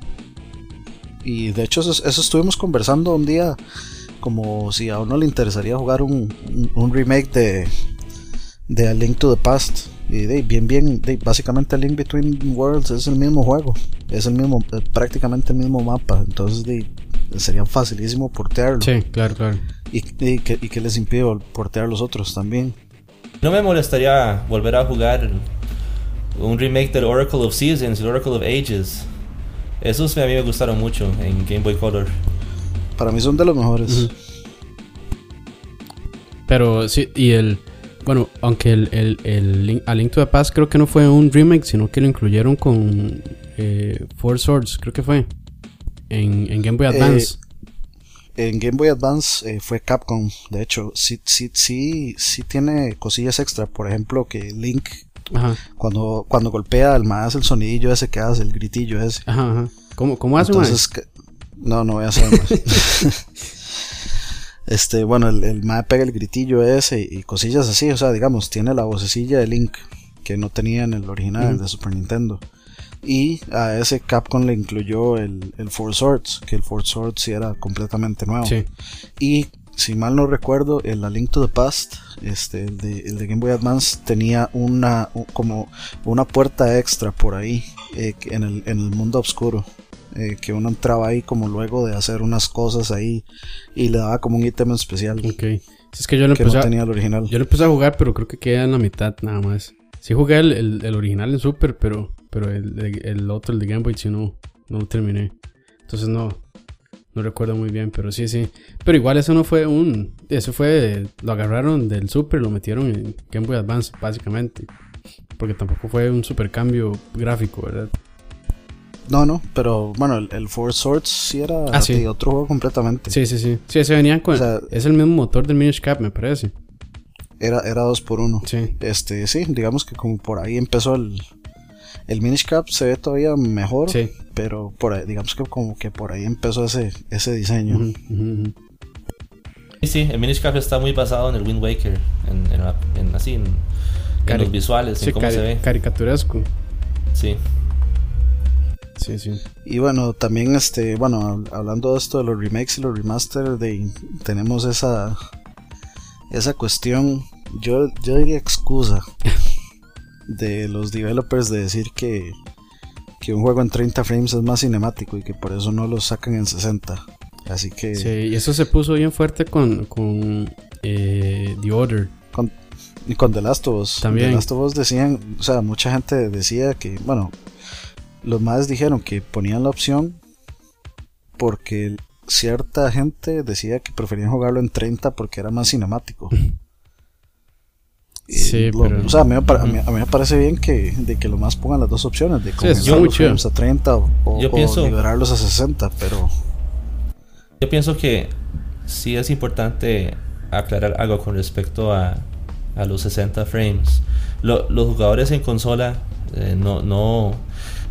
Y de hecho eso, estuvimos conversando un día, como si a uno le interesaría jugar un, remake de, de A Link to the Past. Y de, bien, bien, de, básicamente A Link Between Worlds es el mismo juego, es el mismo, eh, prácticamente el mismo mapa. Entonces de, sería facilísimo portearlo. Sí, claro, claro. Y, y, que, y que les impide portear los otros también. No me molestaría volver a jugar un remake del Oracle of Seasons y Oracle of Ages. Esos a mí me gustaron mucho en Game Boy Color. Para mí son de los mejores. Pero sí, y el. Bueno, aunque el, el, el Link, A Link to the Past creo que no fue un remake, sino que lo incluyeron con eh, Four Swords, creo que fue. En, en Game Boy eh, Advance en Game Boy Advance eh, fue Capcom. De hecho, sí, sí, sí, sí tiene cosillas extra. Por ejemplo, que Link, cuando cuando golpea al más el sonidillo ese que hace, el gritillo ese. Ajá, ajá. ¿Cómo, cómo hace Entonces, No, no voy a hacer más. este, bueno, el, el pega el gritillo ese y, cosillas así. O sea, digamos, tiene la vocecilla de Link que no tenía en el original de Super Nintendo. Y a ese Capcom le incluyó el, el Four Swords, que el Four Swords sí era completamente nuevo. Y si mal no recuerdo, el La Link to the Past, este, el de, el de Game Boy Advance, tenía una como una puerta extra por ahí eh, en, el, en, el, mundo oscuro. Eh, que uno entraba ahí como luego de hacer unas cosas ahí y le daba como un ítem especial. Ok. Es que yo lo empecé, tenía el original. Yo lo empecé a jugar, pero creo que queda en la mitad nada más. Sí jugué el, el original en Super, pero pero el, el, otro, el de Game Boy, sí no, no lo terminé. Entonces no, no recuerdo muy bien, pero sí, sí. Pero igual eso no fue un... Eso fue... Lo agarraron del Super y lo metieron en Game Boy Advance, básicamente. Porque tampoco fue un super cambio gráfico, ¿verdad? No, no, pero bueno, el, Four Swords sí era ah, otro juego completamente. Sí, sí, sí. Sí, ese venían con... es el mismo motor del Minish Cap, me parece. Era, era dos por uno. Sí. Este, sí, digamos que como por ahí empezó el, el Minish Cap se ve todavía mejor, pero por ahí, digamos que como que por ahí empezó ese, ese diseño. Sí, sí, el Minish Cap está muy basado en el Wind Waker, en, así, en, los visuales, en cómo se ve. Caricaturesco. Sí. Sí, sí. Y bueno, también este, bueno, hablando de esto de los remakes y los remasters, de, tenemos esa esa cuestión, yo, yo diría excusa de los developers de decir que, que un juego en 30 frames es más cinemático y que por eso no lo sacan en 60. Así que... Sí, y eso se puso bien fuerte con, con eh, The Order. Con, y con The Last of Us. También. The Last of Us decían, o sea, mucha gente decía que, bueno, los más dijeron que ponían la opción porque cierta gente decía que preferían jugarlo en 30 porque era más cinemático. Sí, pero... O sea, a mí, me, parece bien que, de que lo más pongan las dos opciones, de comenzarlos a 30 o, liberarlos a 60, pero... Yo pienso que sí es importante aclarar algo con respecto a, a los 60 frames. los jugadores en consola eh, no... no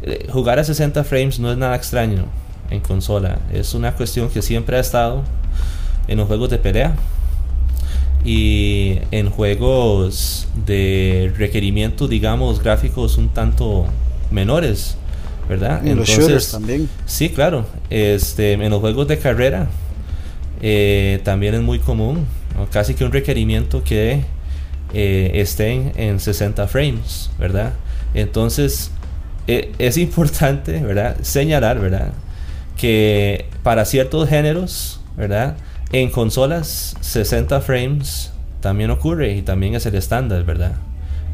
eh, jugar a 60 frames no es nada extraño en consola. Es una cuestión que siempre ha estado en los juegos de pelea y en juegos de requerimientos, digamos, gráficos un tanto menores, ¿verdad? En los shooters también. Sí, claro. Este, en los juegos de carrera eh, también es muy común, casi que un requerimiento que eh, estén en 60 frames, ¿verdad? Entonces, e, es importante, ¿verdad? Señalar, ¿verdad? Que para ciertos géneros, ¿verdad? En consolas 60 frames también ocurre y también es el estándar, ¿verdad?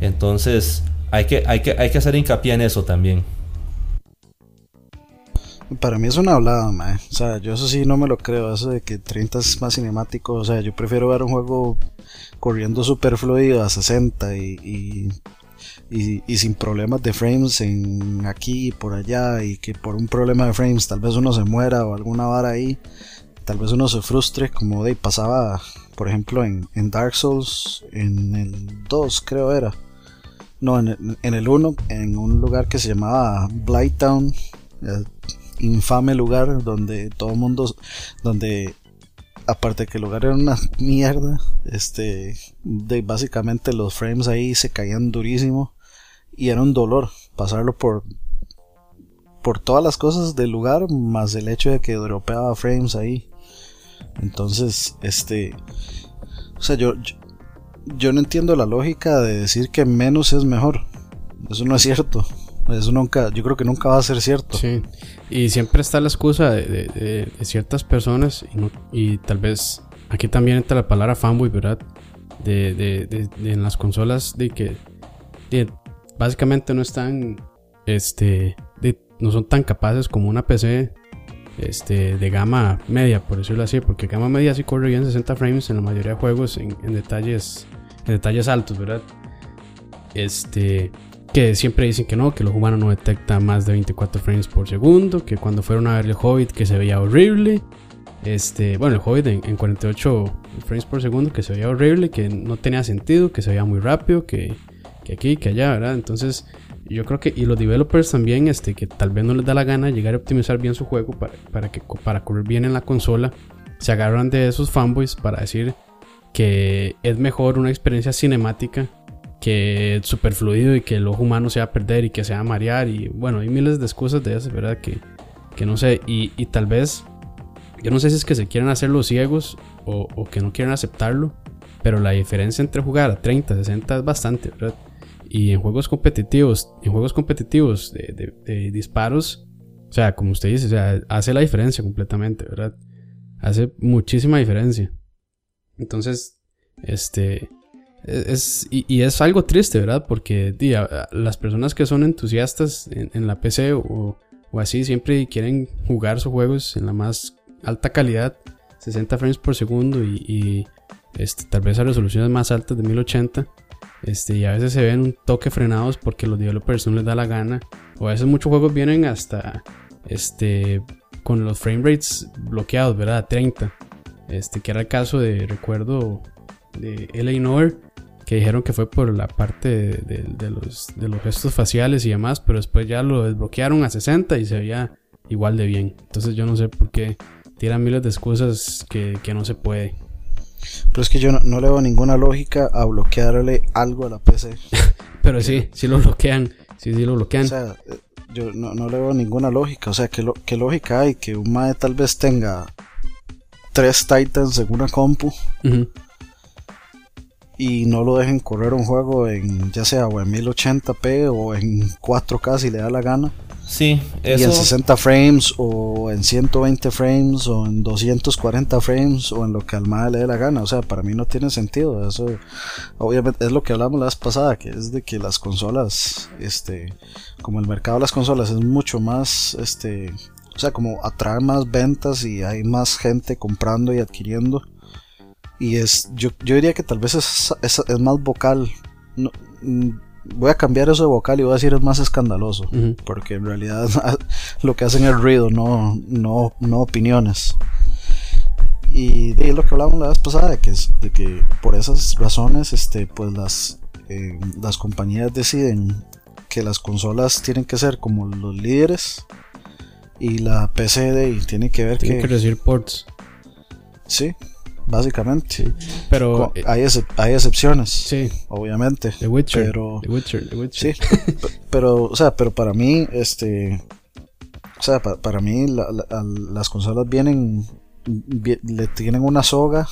Entonces, hay que, hay que, hay que hacer hincapié en eso también. Para mí es una hablada, mae. O sea, yo eso sí no me lo creo. Eso de que 30 es más cinemático. O sea, yo prefiero ver un juego corriendo super fluido a 60 y, y, y, sin problemas de frames en aquí y por allá. Y que por un problema de frames tal vez uno se muera o alguna vara ahí. Tal vez uno se frustre, como de pasaba, por ejemplo, en, en Dark Souls, en el 2, creo era. No, en el, en el 1, en un lugar que se llamaba Blighttown. Eh, infame lugar donde todo el mundo, donde aparte que el lugar era una mierda, este, de básicamente los frames ahí se caían durísimo y era un dolor pasarlo por por todas las cosas del lugar más el hecho de que dropeaba frames ahí. Entonces, este, o sea, yo, yo, no entiendo la lógica de decir que menos es mejor. Eso no es cierto. Eso nunca, yo creo que nunca va a ser cierto. Sí, y siempre está la excusa de, ciertas personas y, tal vez aquí también entra la palabra fanboy, ¿verdad? De, en las consolas de que básicamente no están, este, no son tan capaces como una PC este, de gama media, por decirlo así, porque gama media sí corre bien 60 frames en la mayoría de juegos en, en detalles, en detalles altos, ¿verdad? Este, que siempre dicen que no, que los humanos no detecta más de 24 frames por segundo, que cuando fueron a ver el Hobbit que se veía horrible, este, bueno, el Hobbit en, 48 frames por segundo que se veía horrible, que no tenía sentido, que se veía muy rápido, que, que aquí, que allá, ¿verdad? Entonces, yo creo que, y los developers también, este, que tal vez no les da la gana llegar a optimizar bien su juego para, para, que, para correr bien en la consola, se agarran de esos fanboys para decir que es mejor una experiencia cinemática que super fluido y que el ojo humano se va a perder y que se va a marear y bueno, hay miles de excusas de eso, ¿verdad? Que, que no sé, y, y, tal vez, yo no sé si es que se quieren hacer los ciegos o, o, que no quieren aceptarlo, pero la diferencia entre jugar a 30, 60 es bastante, ¿verdad? Y en juegos competitivos, en juegos competitivos de, de, disparos, o sea, como usted dice, o sea, hace la diferencia completamente, ¿verdad? Hace muchísima diferencia. Entonces, este, es, y, es algo triste, ¿verdad? Porque las personas que son entusiastas en, la PC o, así siempre quieren jugar sus juegos en la más alta calidad, 60 frames por segundo y, este, tal vez a resoluciones más altas de 1080. Este, y a veces se ven un toque frenados porque los developers no les da la gana. O a veces muchos juegos vienen hasta este, con los frame rates bloqueados, ¿verdad? 30. Este, que era el caso de, recuerdo, de Eleanor que dijeron que fue por la parte de, los, de los gestos faciales y demás, pero después ya lo desbloquearon a 60 y se veía igual de bien. Entonces yo no sé por qué tiran miles de excusas que, no se puede. Pero es que yo no, le veo ninguna lógica a bloquearle algo a la PC. pero sí, sí lo bloquean. Sí, sí lo bloquean. O sea, eh, yo no, le veo ninguna lógica. O sea, ¿qué, qué lógica hay? Que un MAE tal vez tenga tres Titans en una compu y no lo dejen correr un juego en ya sea o en 1080p o en 4K si le da la gana. Sí, eso... Y en 60 frames o en 120 frames o en 240 frames o en lo que al MAE le dé la gana. O sea, para mí no tiene sentido. Eso obviamente es lo que hablamos la vez pasada, que es de que las consolas, este, como el mercado de las consolas es mucho más, este, o sea, como atrae más ventas y hay más gente comprando y adquiriendo y es, yo, yo diría que tal vez es, es, más vocal. Mm, voy a cambiar eso de vocal y voy a decir es más escandaloso. Porque en realidad lo que hacen es ruido, no, no, no opiniones. Y de lo que hablábamos la vez pasada, de que, de que por esas razones, este, pues las, eh, las compañías deciden que las consolas tienen que ser como los líderes y la PC y tiene que ver tiene que... recibir ports. Sí, básicamente. Pero eh, hay, hay excepciones, sí. obviamente. The Witcher, pero, The Witcher, The Witcher. Sí, pero, o sea, pero para mí, este, o sea, para mí las consolas vienen, le tienen una soga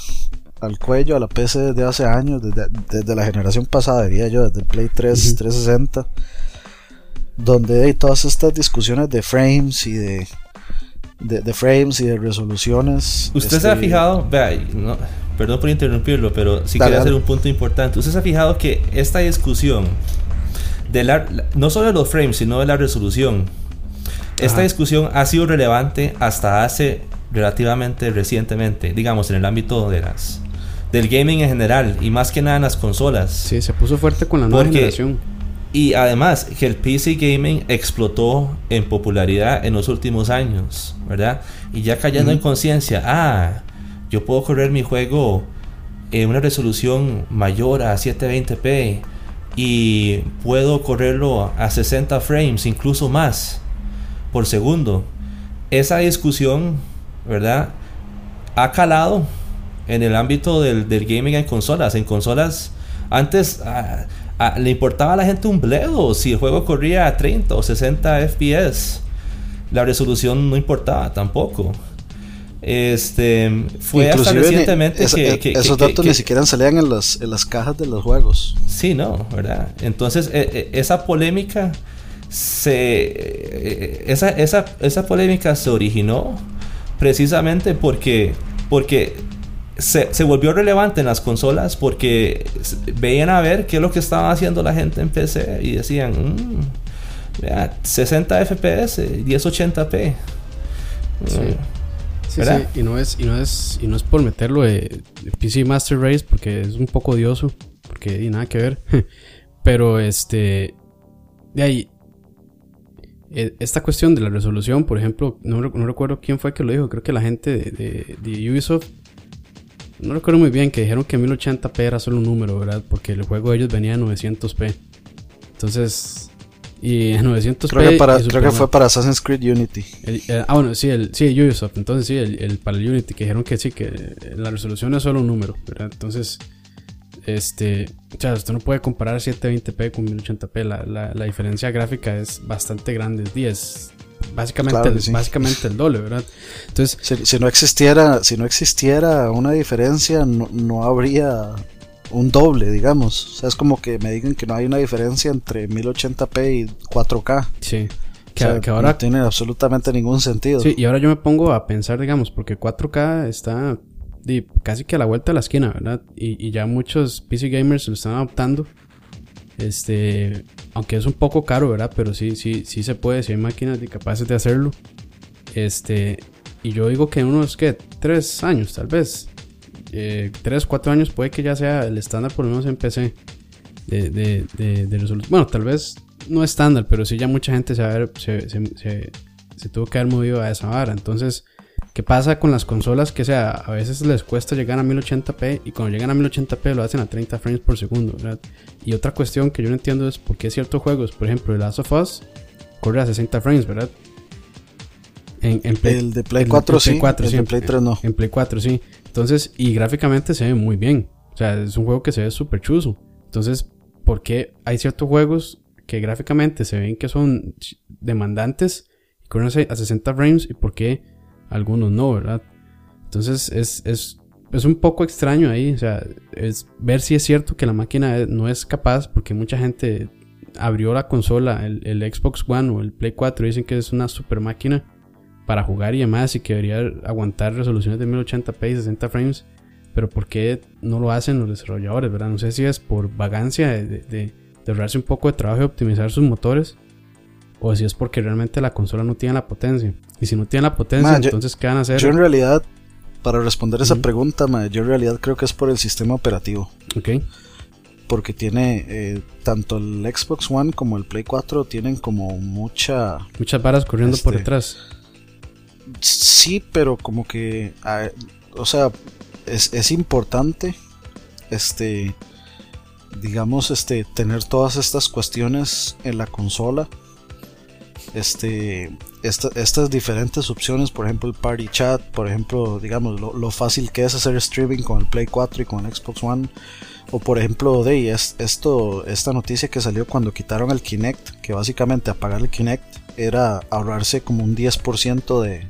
al cuello a la PC desde hace años, desde, la generación pasada, diría yo, desde el Play 3, 360, donde hay todas estas discusiones de frames y de, de, frames y de resoluciones. ¿Usted se ha este, fijado? perdón por interrumpirlo, pero sí quería hacer un punto importante. ¿Usted se ha fijado que esta discusión, de la, no solo de los frames, sino de la resolución, esta discusión ha sido relevante hasta hace relativamente recientemente, digamos en el ámbito de las del gaming en general y más que nada en las consolas. Sí, se puso fuerte con la nueva generación. Y además que el PC gaming explotó en popularidad en los últimos años, ¿verdad? Y ya cayendo en conciencia, ah, yo puedo correr mi juego en una resolución mayor a 720p y puedo correrlo a 60 frames, incluso más por segundo. Esa discusión ¿verdad? Ha calado en el ámbito del, gaming en consolas. En consolas, antes ah, le importaba a la gente un bledo si el juego corría a 30 o 60 FPS. La resolución no importaba tampoco. Este fue hasta recientemente que, esos datos ni siquiera salían en las, en las cajas de los juegos. Sí, no, ¿verdad? Entonces, e, e, esa polémica se. Esa, esa, esa polémica se originó precisamente porque, porque se, se, volvió relevante en las consolas porque veían a ver qué es lo que estaba haciendo la gente en PC y decían, mmm, 60 FPS, 1080p. Sí. Sí, sí, y no es, y no es, y no es por meterlo de, PC Master Race porque es un poco odioso, porque y nada que ver. Pero este de ahí eh, esta cuestión de la resolución, por ejemplo, no, recuerdo quién fue que lo dijo, creo que la gente de, Ubisoft, no recuerdo muy bien, que dijeron que 1080p era solo un número, ¿verdad? Porque el juego de ellos venía a 900p. Entonces, y en 900p. Creo que, fue para Assassin's Creed Unity. Eh, ah, bueno, sí, el, sí, Ubisoft. Entonces, sí, el, para el Unity, que dijeron que sí, que la resolución es solo un número, ¿verdad? Entonces, este, o sea, usted no puede comparar 720p con 1080p. La, la, diferencia gráfica es bastante grande. Es 10. Básicamente, el, básicamente el doble, ¿verdad? Entonces, si, no existiera, si no existiera una diferencia, no, habría un doble, digamos. O sea, es como que me digan que no hay una diferencia entre 1080p y 4K. Sí. Que, que ahora no tiene absolutamente ningún sentido. Sí, y ahora yo me pongo a pensar, digamos, porque 4K está casi que a la vuelta de la esquina, ¿verdad? Y, ya muchos PC gamers lo están adoptando. Este, aunque es un poco caro, ¿verdad? Pero sí, sí, sí se puede, si hay máquinas capaces de hacerlo. Este, y yo digo que en unos, ¿qué? Tres años, tal vez. Eh, tres, cuatro años puede que ya sea el estándar, por lo menos en PC. De, de, de. Bueno, tal vez no estándar, pero sí ya mucha gente se, se, se, se tuvo que haber movido a esa vara. Entonces, ¿Qué pasa con las consolas? Que sea, a veces les cuesta llegar a 1080p y cuando llegan a 1080p lo hacen a 30 frames por segundo, ¿verdad? Y otra cuestión que yo no entiendo es por qué ciertos juegos, por ejemplo, el Last of Us, corre a 60 frames, ¿verdad? En, Play, el de Play 4 sí, el de Play 3 no. En Play 4 sí. Entonces, y gráficamente se ve muy bien. O sea, es un juego que se ve súper chuzo. Entonces, ¿por qué hay ciertos juegos que gráficamente se ven que son demandantes y corren a 60 frames y por qué algunos no, ¿verdad? Entonces es, es, es, un poco extraño ahí, o sea, es ver si es cierto que la máquina no es capaz, porque mucha gente abrió la consola, el, el Xbox One o el Play 4, dicen que es una super máquina para jugar y demás y que debería aguantar resoluciones de 1080p y 60 frames, pero ¿por qué no lo hacen los desarrolladores, verdad? No sé si es por vagancia de, de, de ahorrarse un poco de trabajo y optimizar sus motores o si es porque realmente la consola no tiene la potencia. Y si no tiene la potencia, entonces ¿qué van a hacer? Yo en realidad, para responder esa pregunta, yo en realidad creo que es por el sistema operativo. Ok. Porque tiene eh, tanto el Xbox One como el Play 4 tienen como mucha... Muchas varas corriendo por este, detrás. Sí, pero como que... o sea, es, es importante este digamos este tener todas estas cuestiones en la consola este, estas diferentes opciones, por ejemplo el Party Chat, por ejemplo, digamos, lo, fácil que es hacer streaming con el Play 4 y con el Xbox One, o por ejemplo, de esto, esta noticia que salió cuando quitaron el Kinect, que básicamente apagar el Kinect era ahorrarse como un 10% de,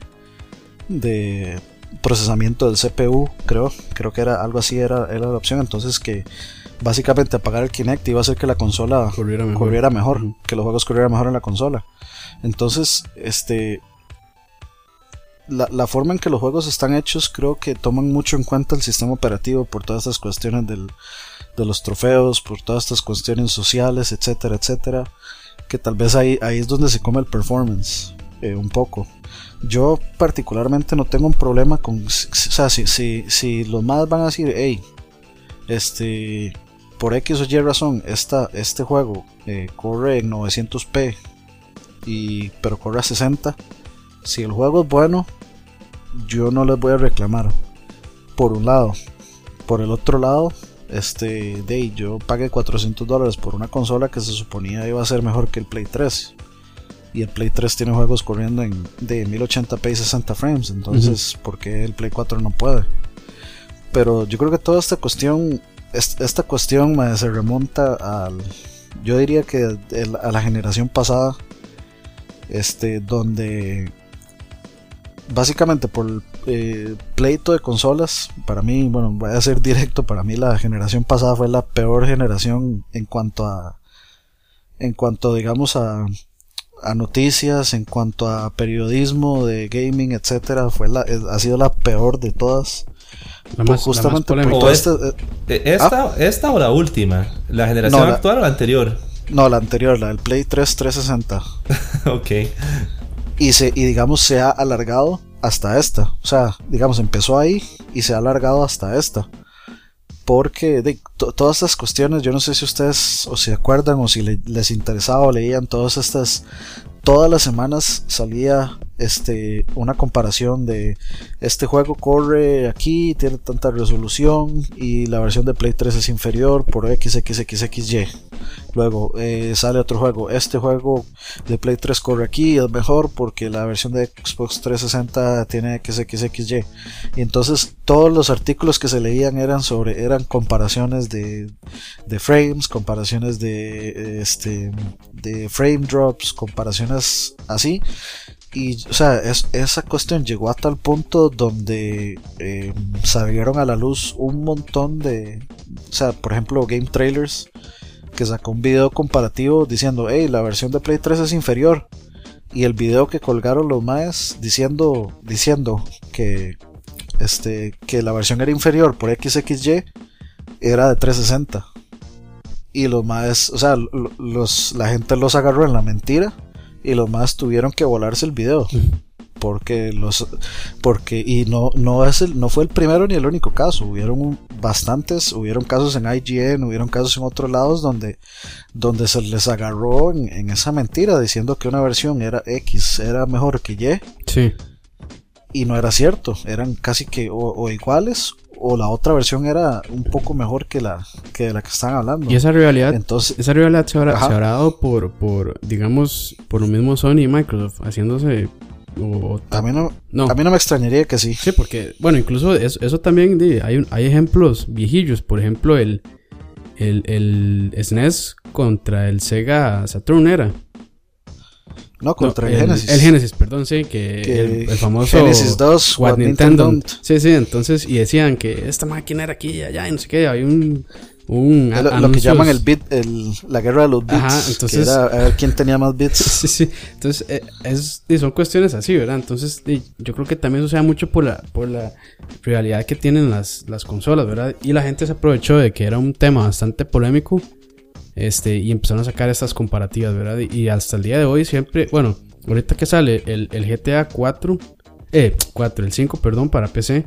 de, procesamiento del CPU, creo, creo que era algo así, era, era la opción, entonces que básicamente apagar el Kinect iba a hacer que la consola corriera mejor, que los juegos corrieran mejor en la consola. Entonces, este, la, forma en que los juegos están hechos creo que toman mucho en cuenta el sistema operativo por todas estas cuestiones del, de los trofeos, por todas estas cuestiones sociales, etcétera, etcétera, que tal vez ahí, ahí es donde se come el performance eh, un poco. Yo particularmente no tengo un problema con, o sea, si, si, si los más van a decir, hey, este, por X o Y razón, esta, este juego eh, corre en 900p, y, pero corre a 60, si el juego es bueno, yo no les voy a reclamar. Por un lado. Por el otro lado, este, de yo pagué 400 dólares por una consola que se suponía iba a ser mejor que el Play 3. Y el Play 3 tiene juegos corriendo en de 1080p y 60 frames. Entonces, ¿por qué el Play 4 no puede? Pero yo creo que toda esta cuestión, esta cuestión se remonta al, yo diría que a la generación pasada, este, donde básicamente por eh, pleito de consolas, para mí, bueno, voy a ser directo, para mí la generación pasada fue la peor generación en cuanto a, en cuanto digamos a, a noticias, en cuanto a periodismo de gaming, etcétera, fue la, ha sido la peor de todas. Justamente por este, eh, esta, ¿ah? esta o la última, la generación actual o la anterior. No, la anterior, la del Play 3 360. ok y, se, y digamos se ha alargado hasta esta. O sea, digamos, empezó ahí y se ha alargado hasta esta. Porque de, todas estas cuestiones, yo no sé si ustedes o se acuerdan o si les interesaba o leían todas estas todas las semanas salía este una comparación de este juego corre aquí, tiene tanta resolución y la versión de Play 3 es inferior por XXXXY. Luego eh, sale otro juego, este juego de Play 3 corre aquí, es mejor porque la versión de Xbox 360 tiene XXXY. Y entonces todos los artículos que se leían eran sobre eran comparaciones de, de frames, comparaciones de este de frame drops, comparaciones así. Y, o sea, esa cuestión llegó a tal punto donde eh, salieron a la luz un montón de, o sea, por ejemplo, Game Trailers, que sacó un video comparativo diciendo, hey, la versión de Play 3 es inferior. Y el video que colgaron los más diciendo, diciendo que, este, que la versión era inferior por XXY era de 360. Y los más, o sea, los, la gente los agarró en la mentira y los más tuvieron que volarse el video. Porque los porque y no no es el, no fue el primero ni el único caso, hubieron bastantes, hubieron casos en IGN, hubieron casos en otros lados donde donde se les agarró en, esa mentira diciendo que una versión era X, era mejor que Y. Sí. Y no era cierto, eran casi que o iguales o la otra versión era un poco mejor que la que la que están hablando. Y esa rivalidad, Entonces, esa rivalidad se habrá, dado por, por, digamos, por lo mismo Sony y Microsoft, haciéndose... a, mí no, a mí no me extrañaría que sí. Sí, porque, bueno, incluso eso, eso también, hay, hay ejemplos viejillos, por ejemplo, el, el, el SNES e contra el Sega Saturn era. No, contra el, Genesis. El Genesis, perdón, sí, que, el, famoso Genesis 2, What, Nintendo. Sí, sí, entonces, y decían que esta máquina era aquí y allá, y no sé qué, hay un... un lo, que llaman el bit, el, la guerra de los bits. Ajá, entonces, a ver quién tenía más bits. sí, sí, entonces, eh, es, y son cuestiones así, ¿verdad? Entonces, yo creo que también sucede mucho por la, por la realidad que tienen las, las consolas, ¿verdad? Y la gente se aprovechó de que era un tema bastante polémico este, y empezaron a sacar estas comparativas, ¿verdad? Y, hasta el día de hoy siempre, bueno, ahorita que sale el, GTA 4, eh, 4, el 5, perdón, para PC,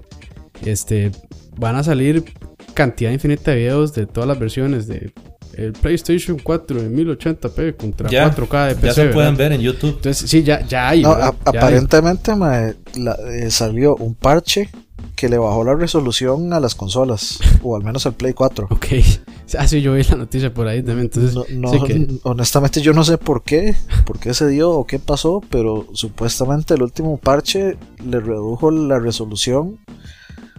este, van a salir cantidad infinita de videos de todas las versiones de el PlayStation 4 en 1080p contra 4K de PC. Ya se pueden ver en YouTube. Entonces, sí, ya, ya hay. aparentemente eh, salió un parche que le bajó la resolución a las consolas, o al menos al Play 4. Ok, ah, sí, yo vi la noticia por ahí también. Entonces, honestamente, yo no sé por qué, por qué se dio o qué pasó, pero supuestamente el último parche le redujo la resolución,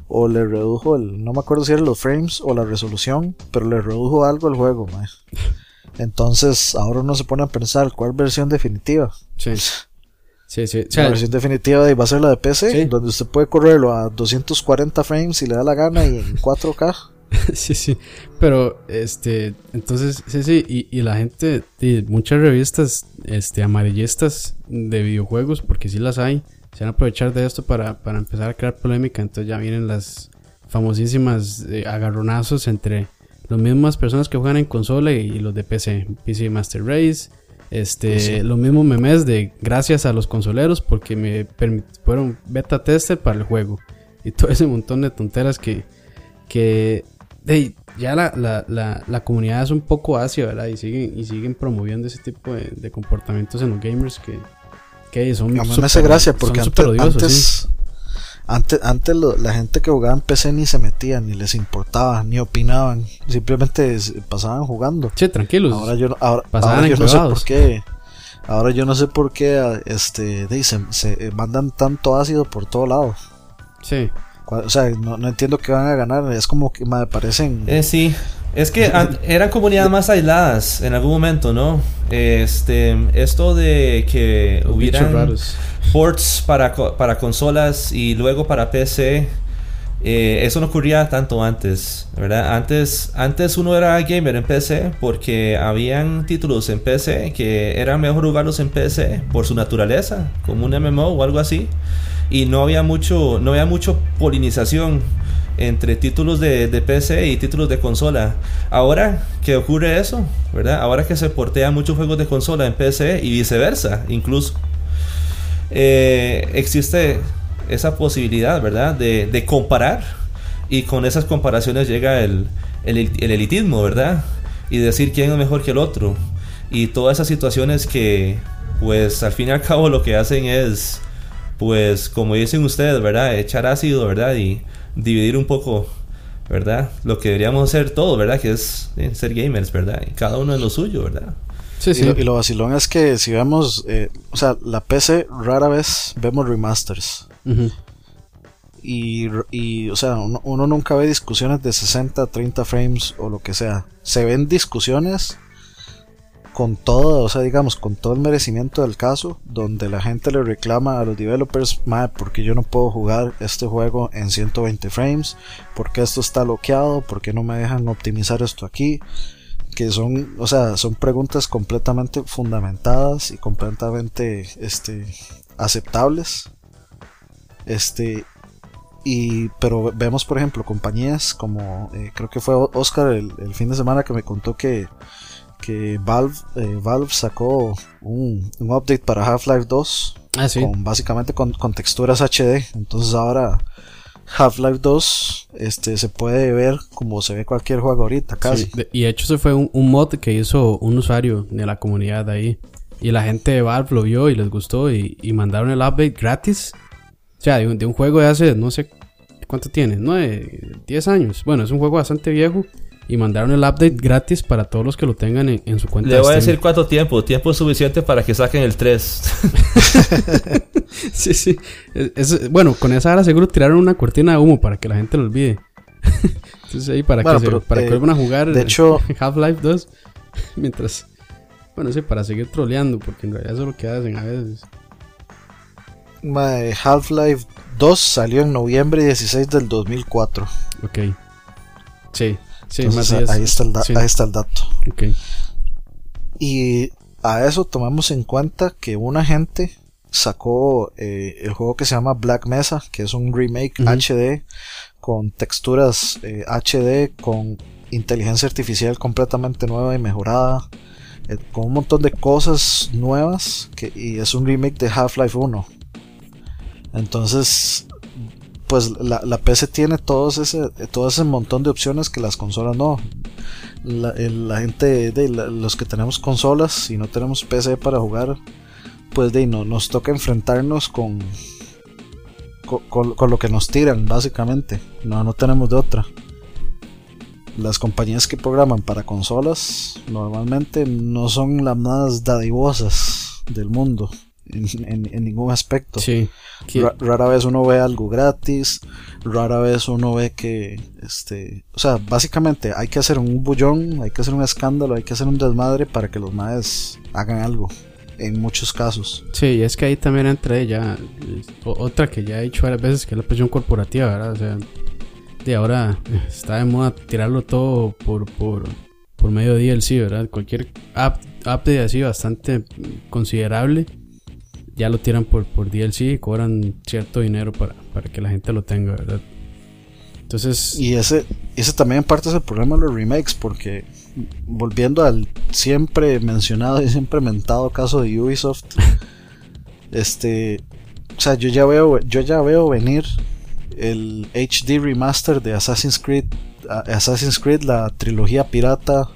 o le redujo el, no me acuerdo si eran los frames o la resolución, pero le redujo algo al juego, Entonces, ahora uno se pone a pensar cuál versión definitiva. Sí. Sí, sí. O la versión definitiva de- va a ser la de PC, Sí. donde usted puede correrlo a 240 frames si le da la gana y en 4K. sí, sí. Pero, este, entonces, sí, sí. Y, y la gente, y muchas revistas, este, amarillistas de videojuegos, porque sí las hay, se van a aprovechar de esto para, para empezar a crear polémica. Entonces ya vienen las famosísimas eh, agarronazos entre las mismas personas que juegan en consola y, y los de PC. PC Master Race. Este, Sí. los mismos memes de gracias a los consoleros porque me fueron beta tester para el juego. Y todo ese montón de tonteras que, que de, ya la, la, la, la comunidad es un poco ácida, ¿verdad? Y siguen, y siguen promoviendo ese tipo de, de comportamientos en los gamers que, que son A mí me hace gracia porque antes, odiosos, sí. antes, antes, lo- la gente que jugaba en PC ni se metía, ni les importaba, ni opinaban, simplemente pasaban jugando. Sí, tranquilos. Ahora yo, ahora, Pasaban ahora yo no sé por qué. Ahora yo no sé por qué este, se, eh, mandan tanto ácido por todo lado. sí. O sea, no, no entiendo qué van a ganar. Es como que me parecen. Eh, sí, es que an- eran comunidades más aisladas en algún momento, ¿no? Este, esto de que Los hubieran ports para, co- para consolas y luego para PC, eh, eso no ocurría tanto antes, ¿verdad? Antes, antes uno era gamer en PC porque habían títulos en PC que eran mejor jugarlos en PC por su naturaleza, como un MMO o algo así, y no había mucho, no había mucho polinización entre títulos de, de PC y títulos de consola. Ahora que ocurre eso, ¿verdad? Ahora que se portean muchos juegos de consola en PC y viceversa, incluso eh, existe esa posibilidad, ¿verdad? De, de comparar y con esas comparaciones llega el, el, el elitismo, ¿verdad? Y decir quién es mejor que el otro. Y todas esas situaciones que, pues, al fin y al cabo lo que hacen es, pues, como dicen ustedes, ¿verdad? Echar ácido, ¿verdad? Y dividir un poco, ¿verdad? Lo que deberíamos hacer todos, ¿verdad? Que es eh, ser gamers, ¿verdad? Y cada uno en lo suyo, ¿verdad? Sí, Y, sí. lo, y lo vacilón es que si vemos, eh, o sea, la PC rara vez vemos remasters. Y, y, o sea, uno, uno nunca ve discusiones de 60, 30 frames o lo que sea. Se ven discusiones con todo, o sea, digamos, con todo el merecimiento del caso, donde la gente le reclama a los developers, madre, porque yo no puedo jugar este juego en 120 frames, porque esto está bloqueado, porque no me dejan optimizar esto aquí, que son, o sea, son preguntas completamente fundamentadas y completamente, este, aceptables. Este, y, pero vemos, por ejemplo, compañías como, eh, creo que fue Oscar el, el fin de semana que me contó que, que Valve, eh, Valve sacó un, un update para Half-Life 2 Ah, sí. con básicamente con, con texturas HD. Entonces ahora Half-Life 2 este, se puede ver como se ve cualquier juego ahorita, casi. Sí, y de hecho, ese fue un, un mod que hizo un usuario de la comunidad de ahí. Y la gente de Valve lo vio y les gustó y, y mandaron el update gratis. O sea, de un, de un juego de hace, no sé cuánto tiene, 9, 10 años. Bueno, es un juego bastante viejo. Y mandaron el update gratis para todos los que lo tengan en, en su cuenta Le de voy a decir cuánto tiempo. Tiempo suficiente para que saquen el 3. Sí, sí. Es- es- bueno, con esa hora seguro tiraron una cortina de humo para que la gente lo olvide. Entonces ahí para Bueno, que, se- para que eh, vuelvan a jugar de hecho- Half-Life 2 mientras bueno, sí, para seguir troleando porque en realidad eso es lo que hacen a veces. Half-Life 2 salió en noviembre 16 del 2004. Ok. Sí, sí, Entonces, ahí, está el ahí está el dato. ok. Y a eso tomamos en cuenta que una gente sacó eh, el juego que se llama Black Mesa, que es un remake. HD con texturas eh, HD, con inteligencia artificial completamente nueva y mejorada, eh, con un montón de cosas nuevas, que, y es un remake de Half-Life 1. Entonces, pues la, PC tiene todos ese, todo ese montón de opciones que las consolas no la, gente de los que tenemos consolas y no tenemos PC para jugar, pues de no, nos toca enfrentarnos con- con lo que nos tiran, básicamente. No, no tenemos de otra. Las compañías que programan para consolas normalmente no son las más dadivosas del mundo en, ningún aspecto. Sí. que- Ra- rara vez uno ve algo gratis, rara vez uno ve que, este, o sea, básicamente hay que hacer un bullón, hay que hacer un escándalo, hay que hacer un desmadre para que los maes hagan algo. en muchos casos. Sí, es que ahí también entra ella, otra que ya he dicho varias veces, que es la presión corporativa, ¿verdad? O sea, de ahora está de moda tirarlo todo por, por, por medio DLC, ¿verdad? Cualquier app, app de así bastante considerable, ya lo tiran por, por DLC y cobran cierto dinero para, para que la gente lo tenga, ¿verdad? Entonces... Y ese, ese también en parte es el problema de los remakes, porque volviendo al siempre mencionado y siempre mentado caso de Ubisoft, este, o sea, yo ya veo, yo ya veo venir el HD remaster de Assassin's Creed, Assassin's Creed, la trilogía pirata,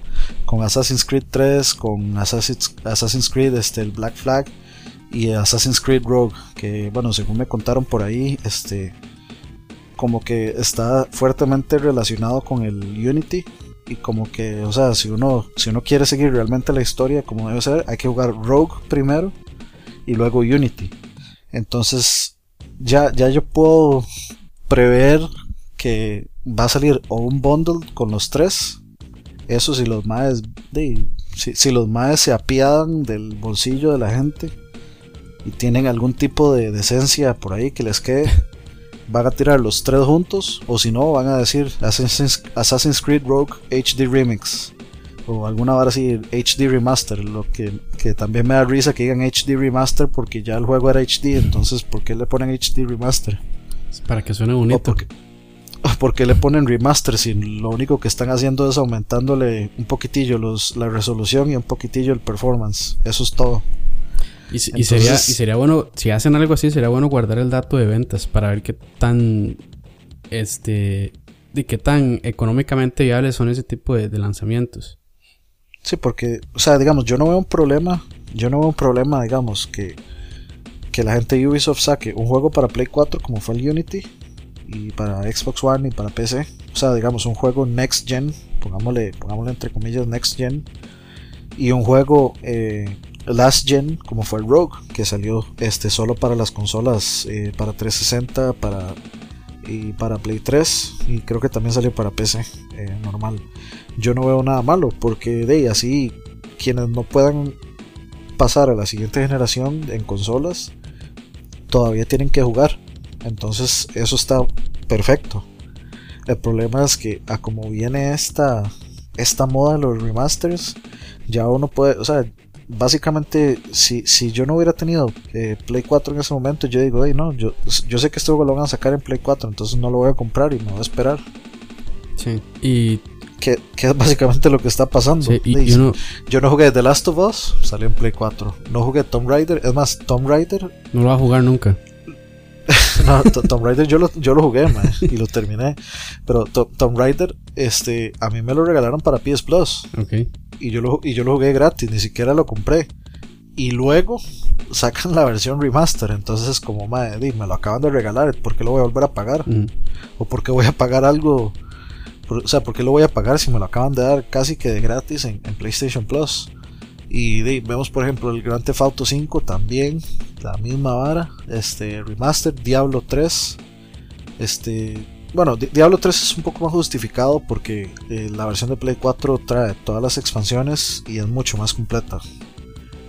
con Assassin's Creed 3, con Assassin's, Assassin's Creed, este, el Black Flag y Assassin's Creed Rogue, que bueno, según me contaron por ahí, este, como que está fuertemente relacionado con el Unity y como que, o sea, si uno, si uno quiere seguir realmente la historia como debe ser, hay que jugar Rogue primero y luego Unity. Entonces, ya, ya yo puedo prever que va a salir o un bundle con los tres. Eso si los maes, si, si los maes se apiadan del bolsillo de la gente y tienen algún tipo de decencia por ahí que les quede van a tirar los tres juntos o si no van a decir Assassin's, Creed Rogue HD Remix. O alguna vara así HD Remaster lo que, que, también me da risa que digan HD Remaster porque ya el juego era HD entonces ¿por qué le ponen HD Remaster? para que suene bonito. O porque, le ponen remaster si lo único que están haciendo es aumentándole un poquitillo los, la resolución y un poquitillo el performance. Eso es todo y, sería, y sería bueno, si hacen algo así, sería bueno guardar el dato de ventas para ver qué tan, este, de qué tan económicamente viables son ese tipo de, lanzamientos. Sí, porque, o sea, digamos, yo no veo un problema, yo no veo un problema, digamos, que, que la gente de Ubisoft saque un juego para Play 4 como fue el Unity y para Xbox One y para PC. O sea, digamos, un juego Next Gen, pongámosle, pongámosle entre comillas Next Gen, y un juego eh, last gen como fue el Rogue que salió este solo para las consolas eh, para 360 para y para Play 3 y creo que también salió para PC eh, normal. Yo no veo nada malo porque de así quienes no puedan pasar a la siguiente generación en consolas todavía tienen que jugar. Entonces eso está perfecto. El problema es que a como viene esta esta moda de los remasters ya uno puede o sea básicamente, si, si yo no hubiera tenido eh, Play 4 en ese momento, yo digo, no, yo, yo sé que este juego lo van a sacar en Play 4, entonces no lo voy a comprar y me voy a esperar. Sí, y. Que, es básicamente lo que está pasando. Yo no jugué The Last of Us, salió en Play 4. No jugué Tomb Raider, es más, Tomb Raider. No lo va a jugar nunca. no, Tomb Raider yo lo, yo lo jugué, y lo terminé. Pero Tomb Raider, este, a mí me lo regalaron para PS Plus. Ok y yo lo, y yo lo jugué gratis, ni siquiera lo compré. Y luego sacan la versión remaster, entonces es como, madre, me lo acaban de regalar, ¿por qué lo voy a volver a pagar? ¿O por qué voy a pagar algo? o sea, ¿por qué lo voy a pagar si me lo acaban de dar casi que de gratis en, PlayStation Plus? Y vemos, por ejemplo, el Grand Theft Auto 5 también, la misma vara, este remaster, Diablo 3, este bueno, Diablo 3 es un poco más justificado porque eh, la versión de Play 4 trae todas las expansiones y es mucho más completa.